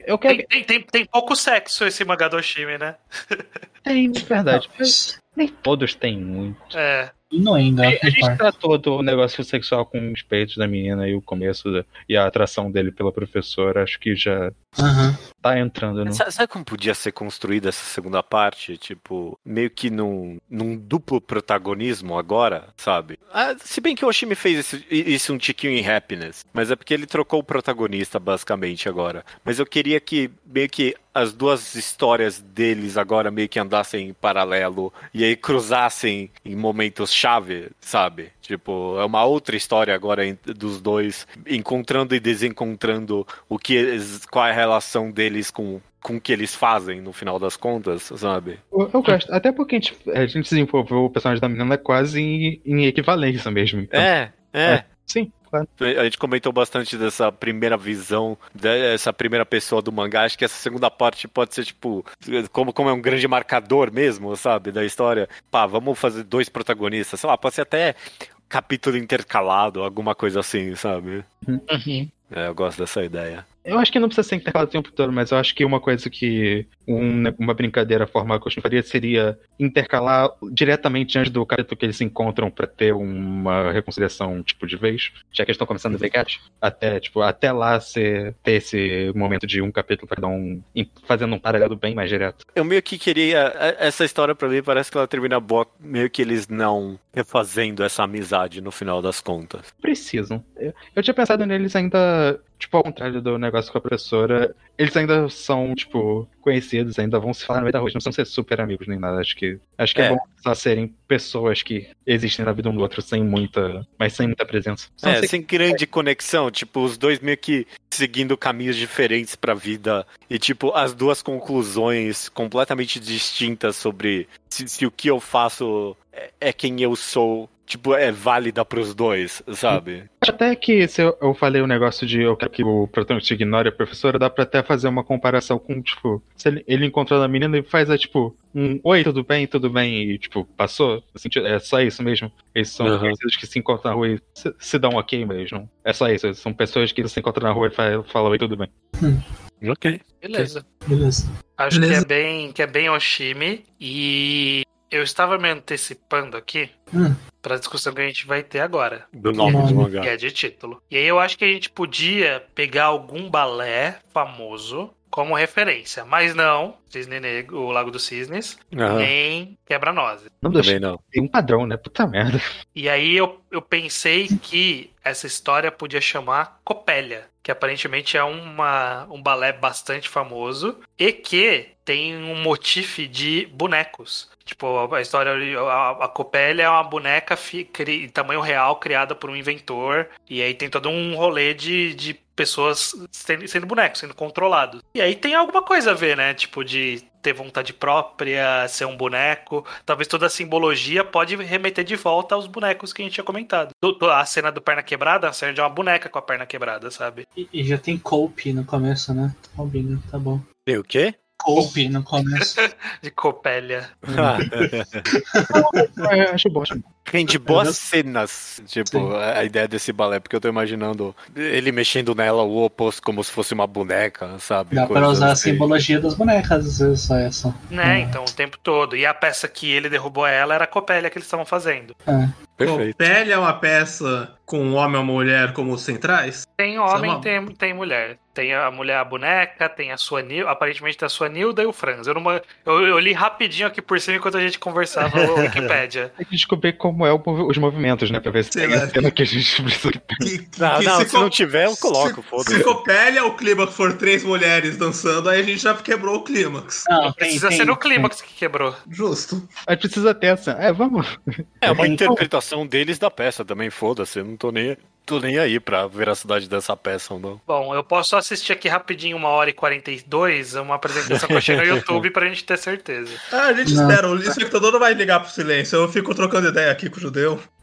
Eu quero. Tem, tem, tem, tem pouco sexo esse mangá do Oshimi, né? (laughs) Tem, de verdade. Mas Nem todos têm muito. É. não ainda. A gente tratou do negócio sexual com os peitos da menina e o começo da- e a atração dele pela professora. Acho que já Aham. tá entrando no. Sa- Sabe como podia ser construída essa segunda parte? Tipo, meio que num, num duplo protagonismo agora, sabe? Ah, se bem que o Oshimi fez isso, isso um tiquinho em Happiness, mas é porque ele trocou o protagonista basicamente agora. Mas eu queria que meio que as duas histórias deles agora meio que andassem em paralelo e aí cruzassem em momentos chave, sabe? Tipo, é uma outra história agora dos dois encontrando e desencontrando o que eles, qual é a relação deles com com o que eles fazem no final das contas, sabe? Eu, eu gosto. Até porque a gente, a gente desenvolveu o personagem da menina quase em, em equivalência mesmo. Então, É, é. Sim, claro. A gente comentou bastante dessa primeira visão, dessa primeira pessoa do mangá. Acho que essa segunda parte pode ser, tipo, como, como é um grande marcador mesmo, sabe, da história. Pá, vamos fazer dois protagonistas, sei lá, pode ser até capítulo intercalado, alguma coisa assim, sabe? É, eu gosto dessa ideia. Eu acho que não precisa ser intercalado o tempo todo, mas eu acho que uma coisa que um- uma brincadeira formal que eu faria seria intercalar diretamente antes do capítulo que eles se encontram pra ter uma reconciliação, tipo, de vez, já que eles estão começando a ver até, tipo, até lá ser, ter esse momento de um capítulo pra dar um. fazendo um paralelo bem mais direto. Eu meio que queria. é- Essa história pra mim parece que ela termina boa, meio que eles não refazendo essa amizade no final das contas. Precisam. Eu, eu tinha pensado neles ainda, tipo, ao contrário do negócio com a professora, eles ainda são, tipo, conhecidos, ainda vão se falar no meio da rua, não precisam ser super amigos nem nada. Acho que, acho que é, É. bom só serem pessoas que existem na vida um do outro sem muita, mas sem muita presença. É, sem grande conexão, tipo, os dois meio que seguindo caminhos diferentes pra vida e, tipo, as duas conclusões completamente distintas sobre se, se o que eu faço é, é quem eu sou, tipo, é válida pros dois, sabe? Até que se eu, eu falei o negócio de eu quero que o protagonista ignore a professora, dá pra até fazer uma comparação com, tipo, se ele, ele encontrando a menina e faz, é, tipo, um oi, tudo bem, tudo bem, e, tipo, passou. Assim, é só isso mesmo. Eles são Uhum. conhecidos que se encontram na rua e se, se dão um ok mesmo. É só isso. São pessoas que se encontram na rua e fa- falam oi, tudo bem. Ok. Beleza. Beleza. Acho Beleza. que é bem que é bem Oshimi e eu estava me antecipando aqui Hum. Para a discussão que a gente vai ter agora, Do nome do mangá. que é de título. E aí eu acho que a gente podia pegar algum balé famoso como referência, mas não Cisne Negro, o Lago dos Cisnes, Aham. nem Quebra-Nozes. Não deixa Também não. tem um padrão, né? Puta merda. E aí eu, eu pensei que essa história podia chamar Copélia, que aparentemente é uma, um balé bastante famoso e que tem um motif de bonecos. Tipo, a história, a, a Copélia é uma boneca fi, cri, em tamanho real criada por um inventor e aí tem todo um rolê de, de pessoas sendo, sendo bonecos, sendo controlados. E aí tem alguma coisa a ver, né? Tipo, de ter vontade própria, ser um boneco. Talvez toda a simbologia pode remeter de volta aos bonecos que a gente tinha comentado. Do- do- A cena do perna quebrada, a cena de uma boneca com a perna quebrada, sabe? E, e já tem Cope no começo, né? Combina, tá bom. Tem o quê? Cope no começo. (laughs) De copélia. Ah, (laughs) É, acho bom, acho bom. Rende boas cenas, tipo, Sim. a a ideia desse balé, porque eu tô imaginando ele mexendo nela o oposto como se fosse uma boneca, sabe? Dá pra usar a assim. simbologia das bonecas, às vezes só essa. Né? Hum. Então, o tempo todo. E a peça que ele derrubou ela era a copélia que eles estavam fazendo. É. Perfeito. Copélia é uma peça com um homem ou mulher como centrais? Tem é homem, uma- tem, tem mulher. Tem a mulher a boneca, tem a sua Nil, aparentemente tem a sua Nilda e o Franz. Eu, não, eu, eu li rapidinho aqui por cima enquanto a gente conversava no (laughs) Wikipédia. Tem que descobrir como é o os movimentos, né? Pra ver se Sim, tem né? a cena que a gente (laughs) precisa. Que, que- Não, que não, se, co- não tiver, eu coloco, se, foda-se. se Copélia o clímax for três mulheres dançando, aí a gente já quebrou o clímax. Não, Precisa ser no clímax que quebrou. Justo. A gente precisa ter essa. É, vamos. É uma Tem- interpretação deles da peça também, foda-se, eu não tô nem. Tô nem aí pra veracidade dessa peça ou não. Bom, eu posso assistir aqui rapidinho uma hora e 42, uma apresentação que eu achei no (laughs) YouTube pra gente ter certeza. Ah, a gente Não. espera, o espectador não vai ligar pro silêncio. Eu fico trocando ideia aqui com o judeu. (laughs)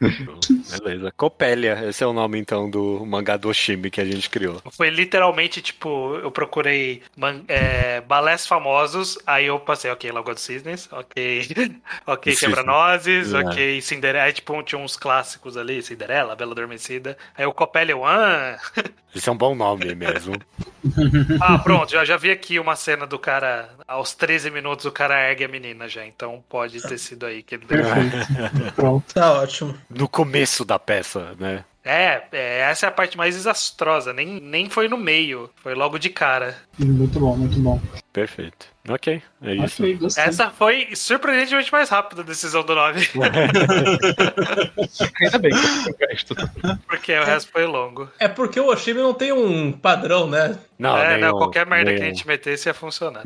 Beleza. Copélia, esse é o nome então do mangá do Oshimi que a gente criou. Foi literalmente, tipo, eu procurei man- é, balés famosos, aí eu passei, ok, Lagoa dos Cisnes, ok, (laughs) ok. Quebra-Nozes, É. ok, Cinderela, aí, tipo, tinha uns clássicos ali, Cinderela, Bela Adormecida, aí o ah, (laughs) Esse é um bom nome mesmo. (laughs) ah, pronto, já, já vi aqui uma cena do cara, aos 13 minutos o cara ergue a menina já, então pode ter sido aí que ele deu. Perfeito. Pronto. Tá ótimo. No começo da peça, né? É, é, essa é a parte mais desastrosa, nem, nem foi no meio, foi logo de cara. Muito bom, muito bom. Perfeito. Ok, é isso. Gostei. Essa foi surpreendentemente mais rápida a decisão do nome, (laughs) Ainda bem que eu resto. porque o resto foi longo. É porque o Oshimi não tem um padrão, né? Não, é, nenhum, não, qualquer merda que a nenhum. gente metesse ia funcionar.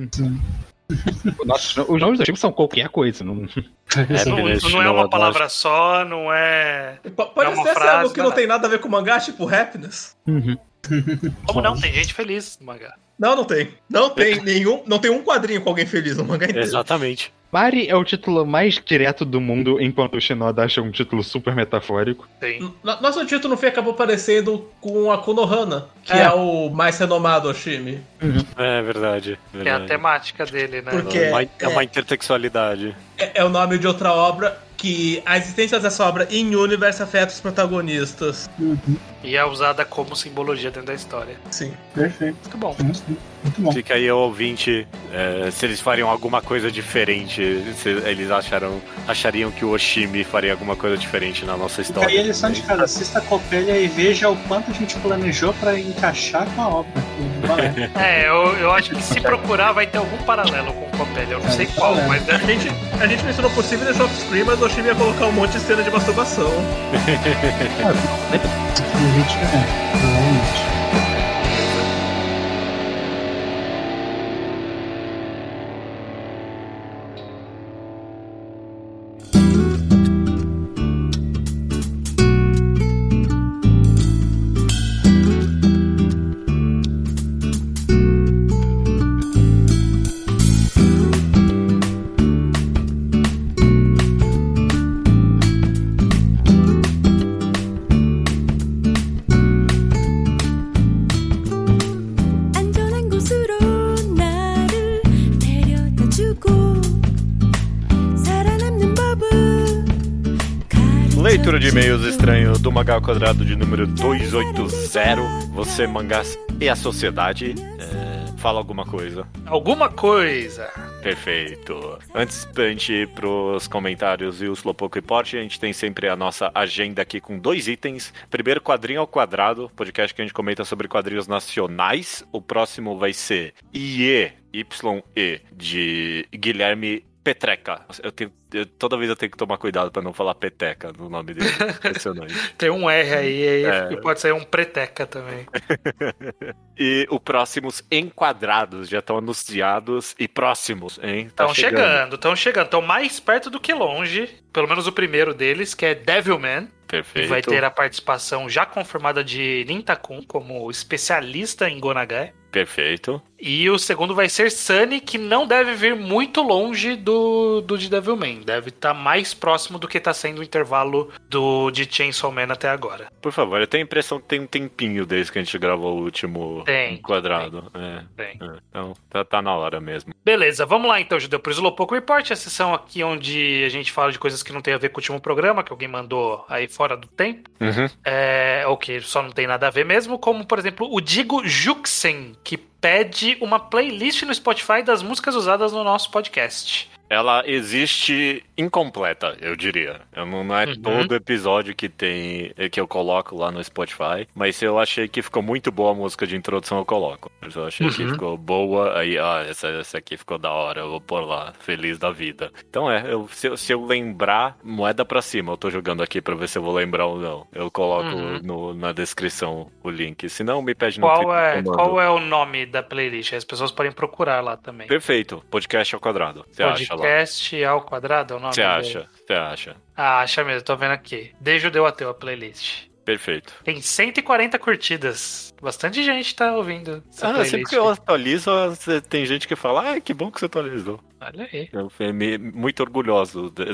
Nossa, os nomes do time são qualquer coisa. Não... É, Não, beleza, não é não, uma palavra só, não é. P- Pode É ser assim, frase, algo que não né? tem nada a ver com mangá, tipo happiness. Como não? Tem gente feliz no mangá. Não, não tem. Não tem nenhum. Não tem um quadrinho com alguém feliz no mangá inteiro. Exatamente. Mari é o título mais direto do mundo, enquanto o Shinoda acha um título super metafórico. Tem. Nosso título no fim acabou parecendo com a Konohana, que É. é, o mais renomado Oshimi. É verdade. A verdade. temática dele, né? Porque- É uma, é- é uma intersexualidade. É, é o nome de outra obra que a existência dessa obra em universe afeta os protagonistas. Uhum. E é usada como simbologia dentro da história. Sim. Perfeito. Muito bom. Muito bom. Fica aí o ouvinte, é, se eles fariam alguma coisa diferente, se eles acharam, achariam que o Oshimi faria alguma coisa diferente na nossa Fica história. aí a lição de casa. Assista a Copélia e veja o quanto a gente planejou pra encaixar com a obra. É, eu, eu acho que se procurar vai ter algum paralelo com o Copelli. Eu não sei qual, É. mas A gente, a gente mencionou possível deixar off-screen, mas o Oshimi ia colocar um monte de cena de masturbação. (laughs) É, provavelmente. Leitura de e-mails estranho do Mangá ao Quadrado de número 280. Você, mangás e a sociedade. É, fala alguma coisa. alguma coisa. Perfeito. Antes da gente ir pros comentários e o Slowpoke Report, a gente tem sempre a nossa agenda aqui com dois itens. Primeiro, quadrinho ao quadrado, podcast que a gente comenta sobre quadrinhos nacionais. O próximo vai ser IE, YE, de Guilherme Petreca. Eu tenho, eu- toda vez eu tenho que tomar cuidado pra não falar Peteca no nome dele. (laughs) Impressionante. Tem um R aí, aí É. pode sair um preteca também. (laughs) E o próximos enquadrados já estão anunciados e próximos, hein? Tá Estão chegando, estão chegando. Estão mais perto do que longe. Pelo menos o primeiro deles, que é Devilman. Perfeito. E vai ter a participação já confirmada de Nintakun como especialista em Gonagai. Perfeito. E o segundo vai ser Sunny, que não deve vir muito longe do, do de Devilman. Deve estar mais próximo do que está sendo o intervalo do de Chainsaw Man até agora. Por favor, eu tenho a impressão que tem um tempinho desde que a gente gravou o último Tem, enquadrado. É, Bem. é. Então, tá, tá na hora mesmo. Beleza, vamos lá então, Judeu, pro Slowpoke Report, a sessão aqui onde a gente fala de coisas que não tem a ver com o último programa, que alguém mandou aí fora do tempo. Uhum. É, ou que só não tem nada a ver mesmo, como por exemplo o Digo Juxen, que pede uma playlist no Spotify das músicas usadas no nosso podcast. Ela existe incompleta, eu diria. Eu não, não é Uhum. todo episódio que tem que eu coloco lá no Spotify, mas se eu achei que ficou muito boa a música de introdução, eu coloco. Se eu achei que Uhum. ficou boa, aí, ah, essa, essa aqui ficou da hora, eu vou pôr lá, feliz da vida. Então é, eu- se, eu- se eu lembrar, moeda pra cima, eu tô jogando aqui pra ver se eu vou lembrar ou não. Eu coloco Uhum. no- na descrição o link. Se não, me pede no Qual é, que qual é o nome da playlist? As pessoas podem procurar lá também. Perfeito, podcast ao quadrado. Você acha? Podcast ao quadrado é o nome Você dele? acha? Você acha? Ah, acha mesmo, tô vendo aqui. De Judeu Ateu a playlist. Perfeito. Tem 140 curtidas. Bastante gente tá ouvindo. essa Ah, playlist sempre que eu atualizo, tem gente que fala, ah, que bom que você atualizou. Olha aí. Eu fui me- muito orgulhoso de-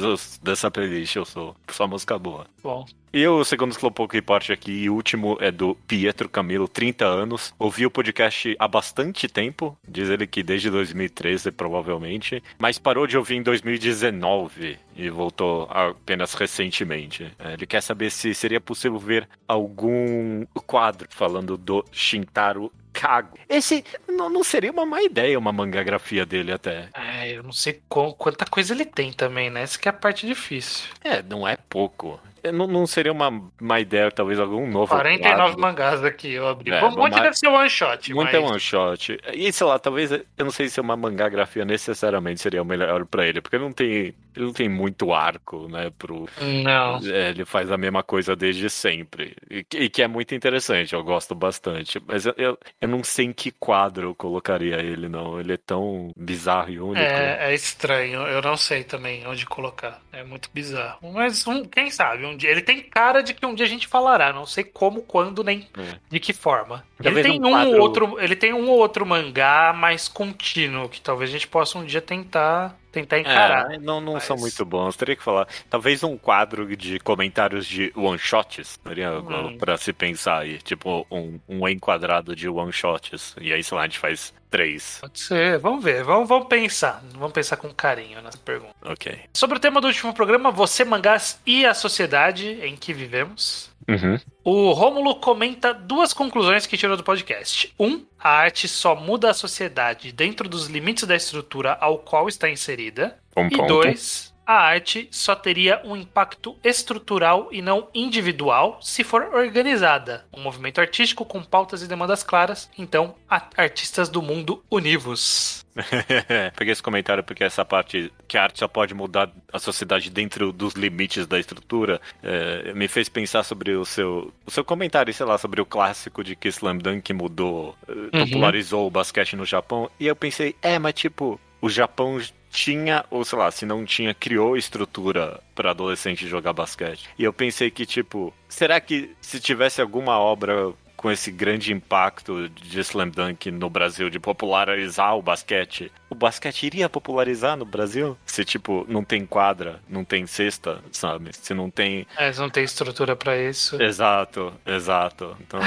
dessa playlist, eu sou. Só música boa. Bom. E o segundo Slowpoke Report aqui, e o último é do Pietro Camilo, 30 anos. Ouvi o podcast há bastante tempo, diz ele que desde 2013, provavelmente, mas parou de ouvir em 2019 e voltou apenas recentemente. É, Ele quer saber se seria possível ver algum quadro falando do Shintaro Kago. Esse não, não seria uma má ideia, uma mangagrafia dele até. É, eu não sei qual- quanta coisa ele tem também, né? Essa que é a parte difícil. É, não é pouco. É, Não, não seria uma má ideia, talvez algum novo 49 quadro. mangás aqui, eu abri. É, um monte deve ser one shot. Muito mas... é one shot. E sei lá, talvez eu não sei se uma mangagrafia necessariamente seria o melhor pra ele, porque não tem, ele não tem muito arco, né, pro Não. é, ele faz a mesma coisa desde sempre. E, que- e que é muito interessante, eu gosto bastante. Mas eu, eu, eu não sei em que quadro eu colocaria ele, não. Ele é tão bizarro e único. É, é estranho, eu não sei também onde colocar. É muito bizarro. Mas um, quem sabe, um dia. Ele tem cara de que um dia a gente falará. Não sei como, quando, nem É. de que forma. Talvez ele tem um um, quadro- ou outro. Ele tem um ou outro mangá mais contínuo, que talvez a gente possa um dia tentar, tentar encarar. É, não, não Mas- são muito bons. Teria que falar. Talvez um quadro de comentários de one-shots. Seria Hum. pra se pensar aí. Tipo, um, um enquadrado de one-shots. E aí, sei lá, a gente faz três. Pode ser, vamos ver, vamos, vamos pensar. Vamos pensar com carinho nessa pergunta. Ok. Sobre o tema do último programa, você, mangás e a sociedade em que vivemos. Uhum. O Rômulo comenta duas conclusões que tirou do podcast. Um, a arte só muda a sociedade dentro dos limites da estrutura ao qual está inserida. Um E ponto. dois, a arte só teria um impacto estrutural e não individual se for organizada. Um movimento artístico com pautas e demandas claras. Então, artistas do mundo univos. (laughs) Peguei esse comentário porque essa parte que a arte só pode mudar a sociedade dentro dos limites da estrutura é, me fez pensar sobre o seu, o seu comentário, sei lá, sobre o clássico de que Slam Dunk mudou, eh, popularizou o basquete no Japão. E eu pensei, é, mas tipo, o Japão tinha, ou sei lá, se não tinha, criou estrutura para adolescente jogar basquete. E eu pensei que, tipo, será que se tivesse alguma obra com esse grande impacto de Slam Dunk no Brasil, de popularizar o basquete, o basquete iria popularizar no Brasil? Se, tipo, não tem quadra, não tem cesta, sabe? Se não tem. Mas não tem estrutura pra isso. Exato, exato. Então.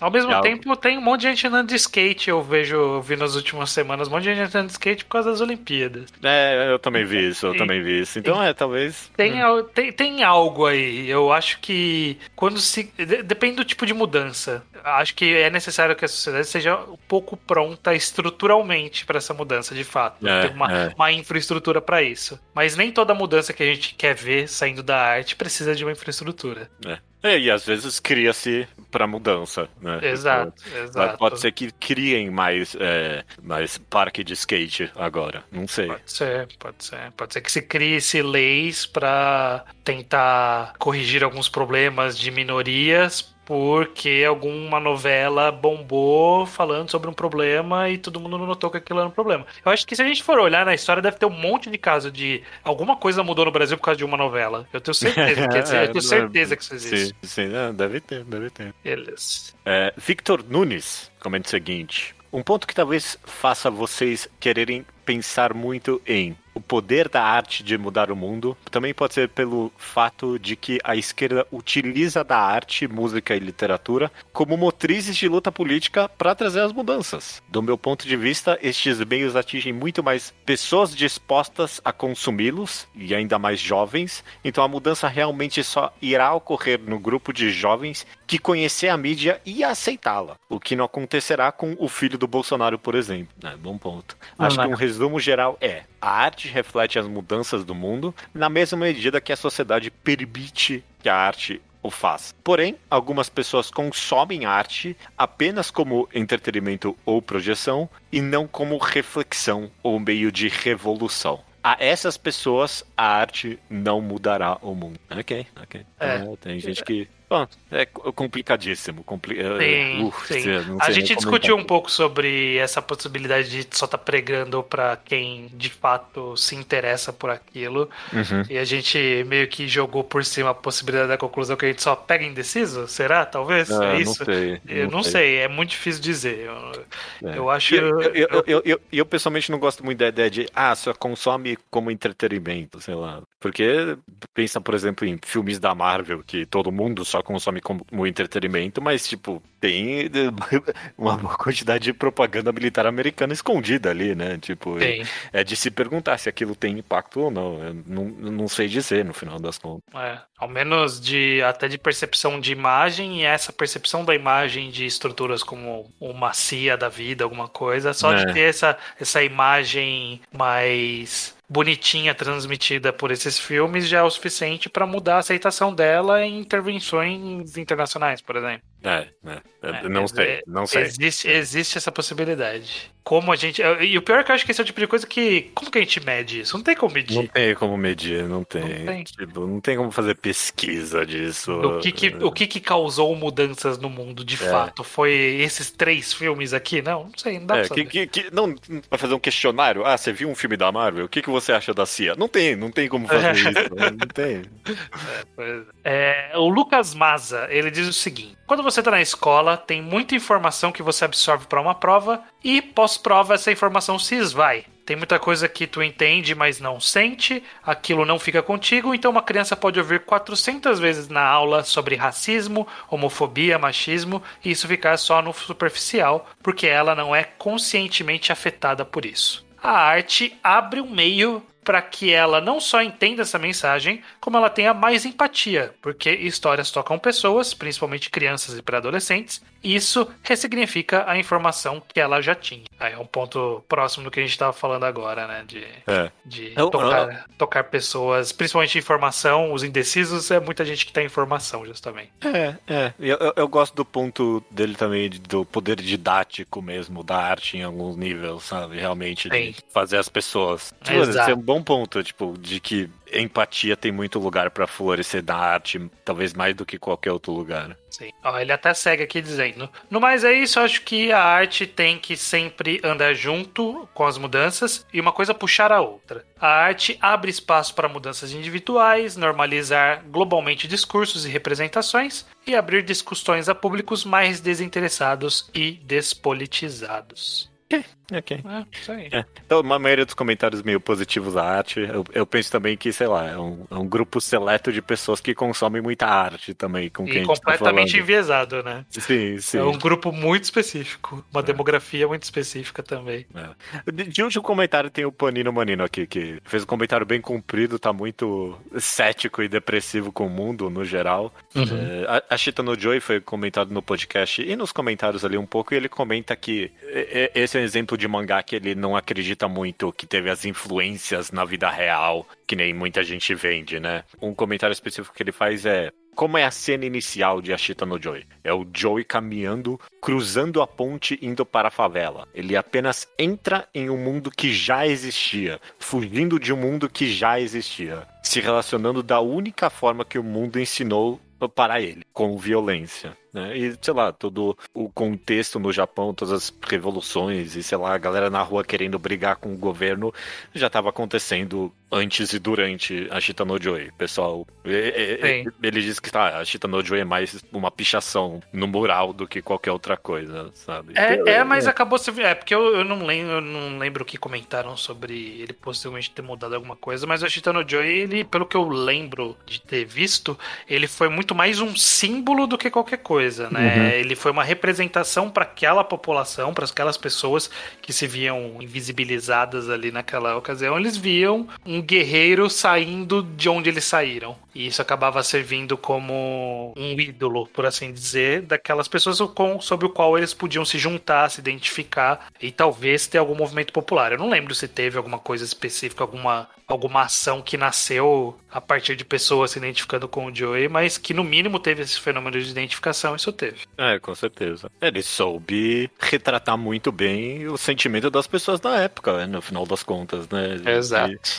Ao mesmo É algo- tempo, tem um monte de gente andando de skate. Eu vejo, eu vi nas últimas semanas, um monte de gente andando de skate por causa das Olimpíadas. É, eu também vi isso, eu E- também vi isso. Então, é, talvez. Tem, al- tem, tem algo aí. Eu acho que quando se. de- Depende do tipo de mudança. Acho que é necessário que a sociedade seja um pouco pronta estruturalmente para essa mudança, de fato. É, Ter uma, é. uma infraestrutura para isso. Mas nem toda mudança que a gente quer ver saindo da arte precisa de uma infraestrutura. É, e às vezes cria-se pra mudança, né? Exato, Mas exato. Pode ser que criem mais, é, mais parque de skate agora. Não sei. Pode ser, pode ser. Pode ser que se crie-se leis para tentar corrigir alguns problemas de minorias porque alguma novela bombou falando sobre um problema e todo mundo notou que aquilo era um problema. Eu acho que se a gente for olhar na história, deve ter um monte de caso de alguma coisa mudou no Brasil por causa de uma novela. Eu tenho certeza que, (laughs) eu tenho certeza que isso existe. Sim, sim, é, deve ter, deve ter. Beleza. É, Victor Nunes comenta o seguinte: um ponto que talvez faça vocês quererem pensar muito em o poder da arte de mudar o mundo também pode ser pelo fato de que a esquerda utiliza da arte, música e literatura como motrizes de luta política para trazer as mudanças. Do meu ponto de vista, estes meios atingem muito mais pessoas dispostas a consumi-los e ainda mais jovens, então a mudança realmente só irá ocorrer no grupo de jovens que conhecer a mídia e aceitá-la, o que não acontecerá com o filho do Bolsonaro, por exemplo. É, bom ponto. Acho que um resumo geral é: a arte reflete as mudanças do mundo na mesma medida que a sociedade permite que a arte o faça. Porém, algumas pessoas consomem arte apenas como entretenimento ou projeção e não como reflexão ou meio de revolução. A essas pessoas, a arte não mudará o mundo. Ok, ok. É. É, tem gente que Bom, é co- complicadíssimo. Compli... Sim, Uf, sim. não A sei gente discutiu um pouco sobre essa possibilidade de só estar pregando pra quem de fato se interessa por aquilo. Uhum. E a gente meio que jogou por cima a possibilidade da conclusão que a gente só pega indeciso? Será? Talvez? Ah, é não isso? sei. Eu não sei. é muito difícil dizer. Eu, É. eu acho. Eu, eu, eu, eu, eu, eu, pessoalmente não gosto muito da ideia de, ah, só consome como entretenimento, sei lá. Porque pensa, por exemplo, em filmes da Marvel, que todo mundo só consome como entretenimento, mas, tipo, tem (laughs) uma boa quantidade de propaganda militar americana escondida ali, né? Tipo, Tem. é de se perguntar se aquilo tem impacto ou não. Eu não, não sei dizer, no final das contas. É, ao menos de até de percepção de imagem e essa percepção da imagem de estruturas como uma CIA da vida, alguma coisa, só É. de ter essa, essa imagem mais bonitinha transmitida por esses filmes já é o suficiente para mudar a aceitação dela em intervenções internacionais, por exemplo. É, né? É, não é, sei, é, não sei. Existe, existe essa possibilidade. Como a gente. E o pior é que eu acho que esse é o tipo de coisa que. Como que a gente mede isso? Não tem como medir. Não tem como medir, não tem. Não tem. Tipo, não tem como fazer pesquisa disso. O que que, o que que causou mudanças no mundo de É. fato? Foi esses três filmes aqui? Não, não sei, não dá É, pra saber. que, que- não vai fazer um questionário. Ah, você viu um filme da Marvel? O que, que você acha da CIA? Não tem, não tem como fazer (laughs) isso. né? Não tem. É, o Lucas Maza, ele diz o seguinte: quando você tá na escola, tem muita informação que você absorve para uma prova e pós-prova essa informação se esvai. Tem muita coisa que tu entende, mas não sente, aquilo não fica contigo, então uma criança pode ouvir 400 vezes na aula sobre racismo, homofobia, machismo, e isso ficar só no superficial, porque ela não é conscientemente afetada por isso. A arte abre um meio para que ela não só entenda essa mensagem, como ela tenha mais empatia, porque histórias tocam pessoas, principalmente crianças e pré-adolescentes, isso ressignifica a informação que ela já tinha. Aí é um ponto próximo do que a gente estava falando agora, né? De, É. de Eu- tocar, tocar pessoas, principalmente informação, os indecisos, é muita gente que tem informação, justamente. É, é. Eu, eu, eu gosto do ponto dele também, do poder didático mesmo, da arte em alguns níveis, sabe? Realmente, fazer as pessoas. Tipo, Exato. esse é um bom ponto, tipo, de que empatia tem muito lugar pra florescer na arte, talvez mais do que qualquer outro lugar. Sim. Ó, ele até segue aqui dizendo: No mais é isso, eu acho que a arte tem que sempre andar junto com as mudanças e uma coisa puxar a outra. A arte abre espaço para mudanças individuais, normalizar globalmente discursos e representações e abrir discussões a públicos mais desinteressados e despolitizados. Ok. É, isso aí. É. Então, a maioria dos comentários meio positivos à arte, eu, eu penso também que, sei lá, é um, é um grupo seleto de pessoas que consomem muita arte também, com quem E tá completamente falando. enviesado, né? Sim, sim. É um grupo muito específico, uma demografia muito específica também. De, de último comentário tem o Panino Manino aqui, que fez um comentário bem comprido, tá muito cético e depressivo com o mundo no geral. É, a, a Chita no Joy foi comentado no podcast e nos comentários ali um pouco, e ele comenta que é, é, esse é um exemplo de mangá que ele não acredita muito que teve as influências na vida real, que nem muita gente vende, né? Um comentário específico que ele faz é. Como é a cena inicial de Ashita no Joy? É o Joey caminhando, cruzando a ponte indo para a favela. Ele apenas entra em um mundo que já existia, fugindo de um mundo que já existia, se relacionando da única forma que o mundo ensinou para ele, com violência. Né? E, sei lá, todo o contexto no Japão, todas as revoluções e, sei lá, a galera na rua querendo brigar com o governo já estava acontecendo antes e durante a Shita no Joy. Pessoal, é- é- ele diz que tá, a Shita no Joy é mais uma pichação no mural do que qualquer outra coisa, sabe? É, é, mas acabou se. É, porque eu, eu, não lembro, eu não lembro o que comentaram sobre ele possivelmente ter mudado alguma coisa, mas o Chitano Joy, ele, pelo que eu lembro de ter visto, ele foi muito mais um símbolo do que qualquer coisa, né? Uhum. Ele foi uma representação para aquela população, para aquelas pessoas que se viam invisibilizadas ali naquela ocasião. Eles viam um guerreiro saindo de onde eles saíram. E isso acabava servindo como um ídolo, por assim dizer, daquelas pessoas com, sobre o qual eles podiam se juntar, se identificar e talvez ter algum movimento popular. Eu não lembro se teve alguma coisa específica, alguma, alguma ação que nasceu a partir de pessoas se identificando com o Joey, mas que no mínimo teve esse fenômeno de identificação, isso teve. É, com certeza. Ele soube retratar muito bem o sentimento das pessoas da época, né, no final das contas, né? E-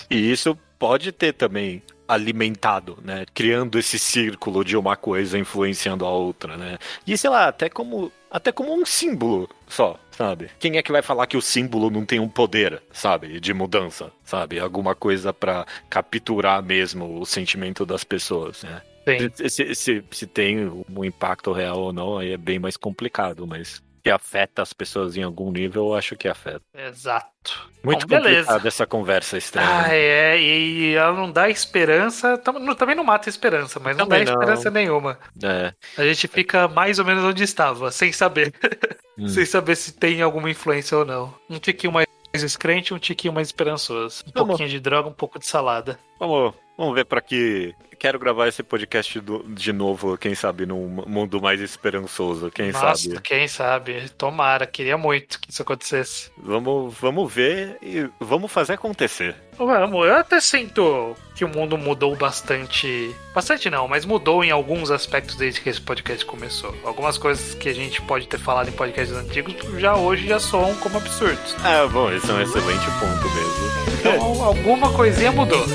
E, isso pode ter também alimentado, né? Criando esse círculo de uma coisa influenciando a outra, né? E sei lá, até como até como um símbolo só, sabe? Quem é que vai falar que o símbolo não tem um poder, sabe, de mudança, sabe? Alguma coisa pra capturar mesmo o sentimento das pessoas, né? Sim. Se, se, se tem um impacto real ou não, aí é bem mais complicado, mas que afeta as pessoas em algum nível, eu acho que afeta. Exato. Muito Bom, beleza. essa conversa estranha. Ah, é, e ela não dá esperança, tam- não- também não mata esperança, mas não Também dá não. esperança nenhuma. É. A gente fica mais ou menos onde estava, sem saber. (laughs) Hum. sem saber se tem alguma influência ou não. Um tiquinho mais descrente, um tiquinho mais esperançoso. Um Vamos. pouquinho de droga, um pouco de salada. Vamos, vamos ver pra que. Quero gravar esse podcast do- de novo, quem sabe, num mundo mais esperançoso, quem Nossa, sabe. quem sabe? Tomara, queria muito que isso acontecesse. Vamos, vamos ver e vamos fazer acontecer. Vamos, eu até sinto que o mundo mudou bastante. Bastante não, mas mudou em alguns aspectos desde que esse podcast começou. Algumas coisas que a gente pode ter falado em podcasts antigos já hoje já soam como absurdos. Ah, bom, esse é um excelente ponto mesmo. Então alguma coisinha mudou.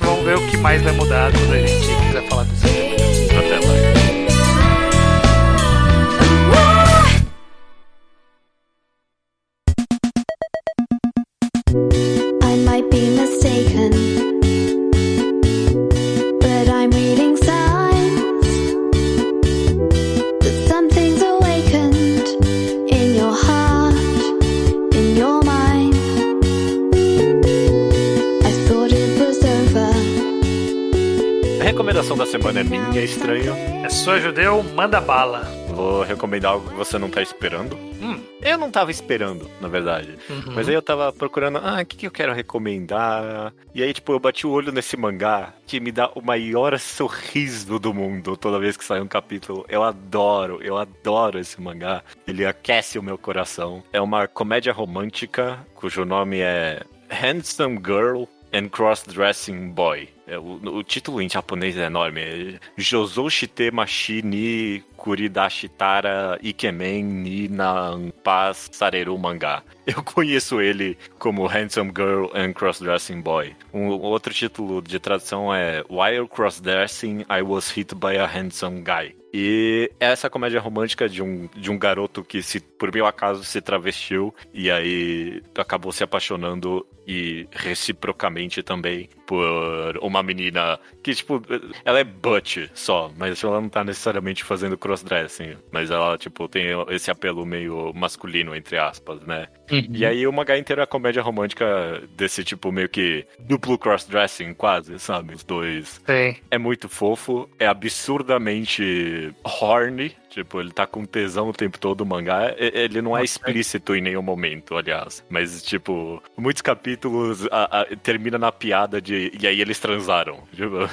Vamos ver o que mais vai mudar quando a gente quiser falar desse tema. Até mais. Recomendação da semana é minha, estranho. É só judeu, manda bala. Vou recomendar algo que você não tá esperando. Hum. Eu não tava esperando, na verdade. Uhum. Mas aí eu tava procurando, ah, o que, que eu quero recomendar? E aí, tipo, eu bati o olho nesse mangá que me dá o maior sorriso do mundo toda vez que sai um capítulo. Eu adoro, eu adoro esse mangá. Ele aquece o meu coração. É uma comédia romântica cujo nome é Handsome Girl and Cross-Dressing Boy. É, o, o título em japonês é enorme. Jozou Shite Mashi ni Kuridashitara Ikemen ni Nanpa Sareru Mangá. Eu conheço ele como Handsome Girl and Cross-Dressing Boy. Um outro título de tradução é While Cross-Dressing, I Was Hit by a Handsome Guy. E é essa comédia romântica de um, de um garoto que, se por meu acaso, se travestiu e aí acabou se apaixonando e reciprocamente também por uma menina que, tipo, ela é butch só, mas ela não tá necessariamente fazendo crossdressing, mas ela, tipo, tem esse apelo meio masculino, entre aspas, né? E aí o mangá inteiro é comédia romântica desse tipo meio que duplo crossdressing, quase, sabe? Os dois Tem. é muito fofo, é absurdamente horny. Tipo, ele tá com tesão o tempo todo o mangá. Ele não é explícito em nenhum momento, aliás. Mas, tipo, muitos capítulos a- a- termina na piada de. E aí eles transaram. (laughs) Tipo,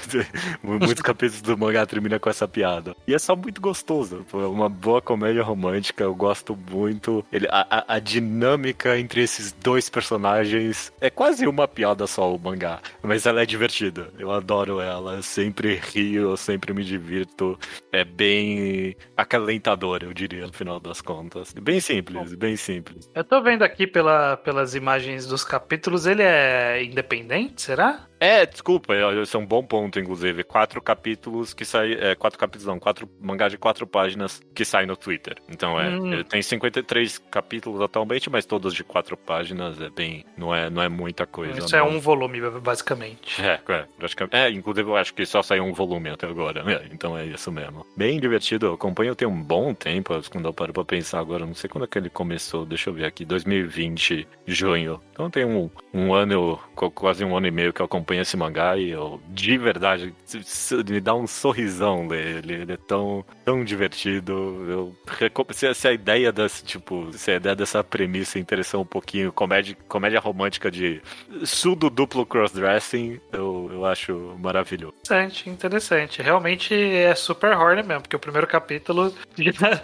muitos capítulos do mangá termina com essa piada. E é só muito gostoso. É uma boa comédia romântica. Eu gosto muito. Ele, a, a- a dinâmica entre esses dois personagens é quase uma piada só o mangá. Mas ela é divertida. Eu adoro ela. Eu sempre rio, eu sempre me divirto. É bem acalentador, eu diria, no final das contas. Bem simples, bem simples. Eu tô vendo aqui pela, pelas imagens dos capítulos, ele é independente, será? É, desculpa, é- esse é um bom ponto, inclusive. Quatro capítulos que saem. É, quatro capítulos, não, quatro mangá de quatro páginas que saem no Twitter. Então é. Hum. Ele tem 53 capítulos atualmente, mas todos de quatro páginas. É bem. Não é, não é muita coisa. Isso é não. um volume, basicamente. É, é, praticamente. É, inclusive eu acho que só saiu um volume até agora. É, então é isso mesmo. Bem divertido, eu acompanho tem um bom tempo, quando eu paro pra pensar agora, não sei quando é que ele começou, deixa eu ver aqui, 2020, junho. Então tem um, um ano, qu- quase um ano e meio que eu acompanho esse mangá e eu, de verdade, me dá um sorrisão dele. Ele é tão, tão divertido. Eu, se, se a ideia desse, tipo, se a ideia dessa premissa interessou um pouquinho, comédia, comédia romântica de sudo duplo crossdressing, eu, eu acho maravilhoso. Interessante, interessante. Realmente é super horny mesmo, porque o primeiro capítulo (laughs) já,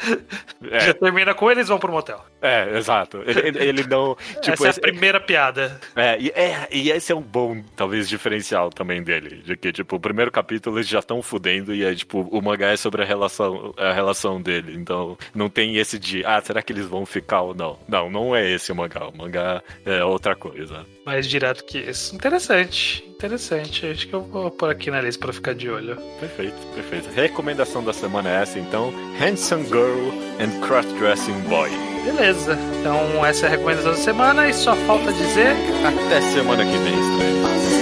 É. já termina com eles vão pro motel. É, exato. Ele, ele- não. Tipo, Essa é esse- a primeira piada. é, e, é, e esse é um bom, talvez, diferencial também dele. De que, tipo, o primeiro capítulo eles já estão fudendo e aí, tipo, o mangá é sobre a relação, a relação dele. Então, não tem esse de, ah, será que eles vão ficar ou não? Não, não é esse o mangá. O mangá é outra coisa. Mais direto que isso. Interessante, interessante. Acho que eu vou pôr aqui na lista pra ficar de olho. Perfeito, perfeito. Recomendação da semana é essa, então. Handsome Girl and Cross-Dressing Boy. Beleza. Então, essa é a recomendação da semana e só falta dizer Até semana que vem, estranho.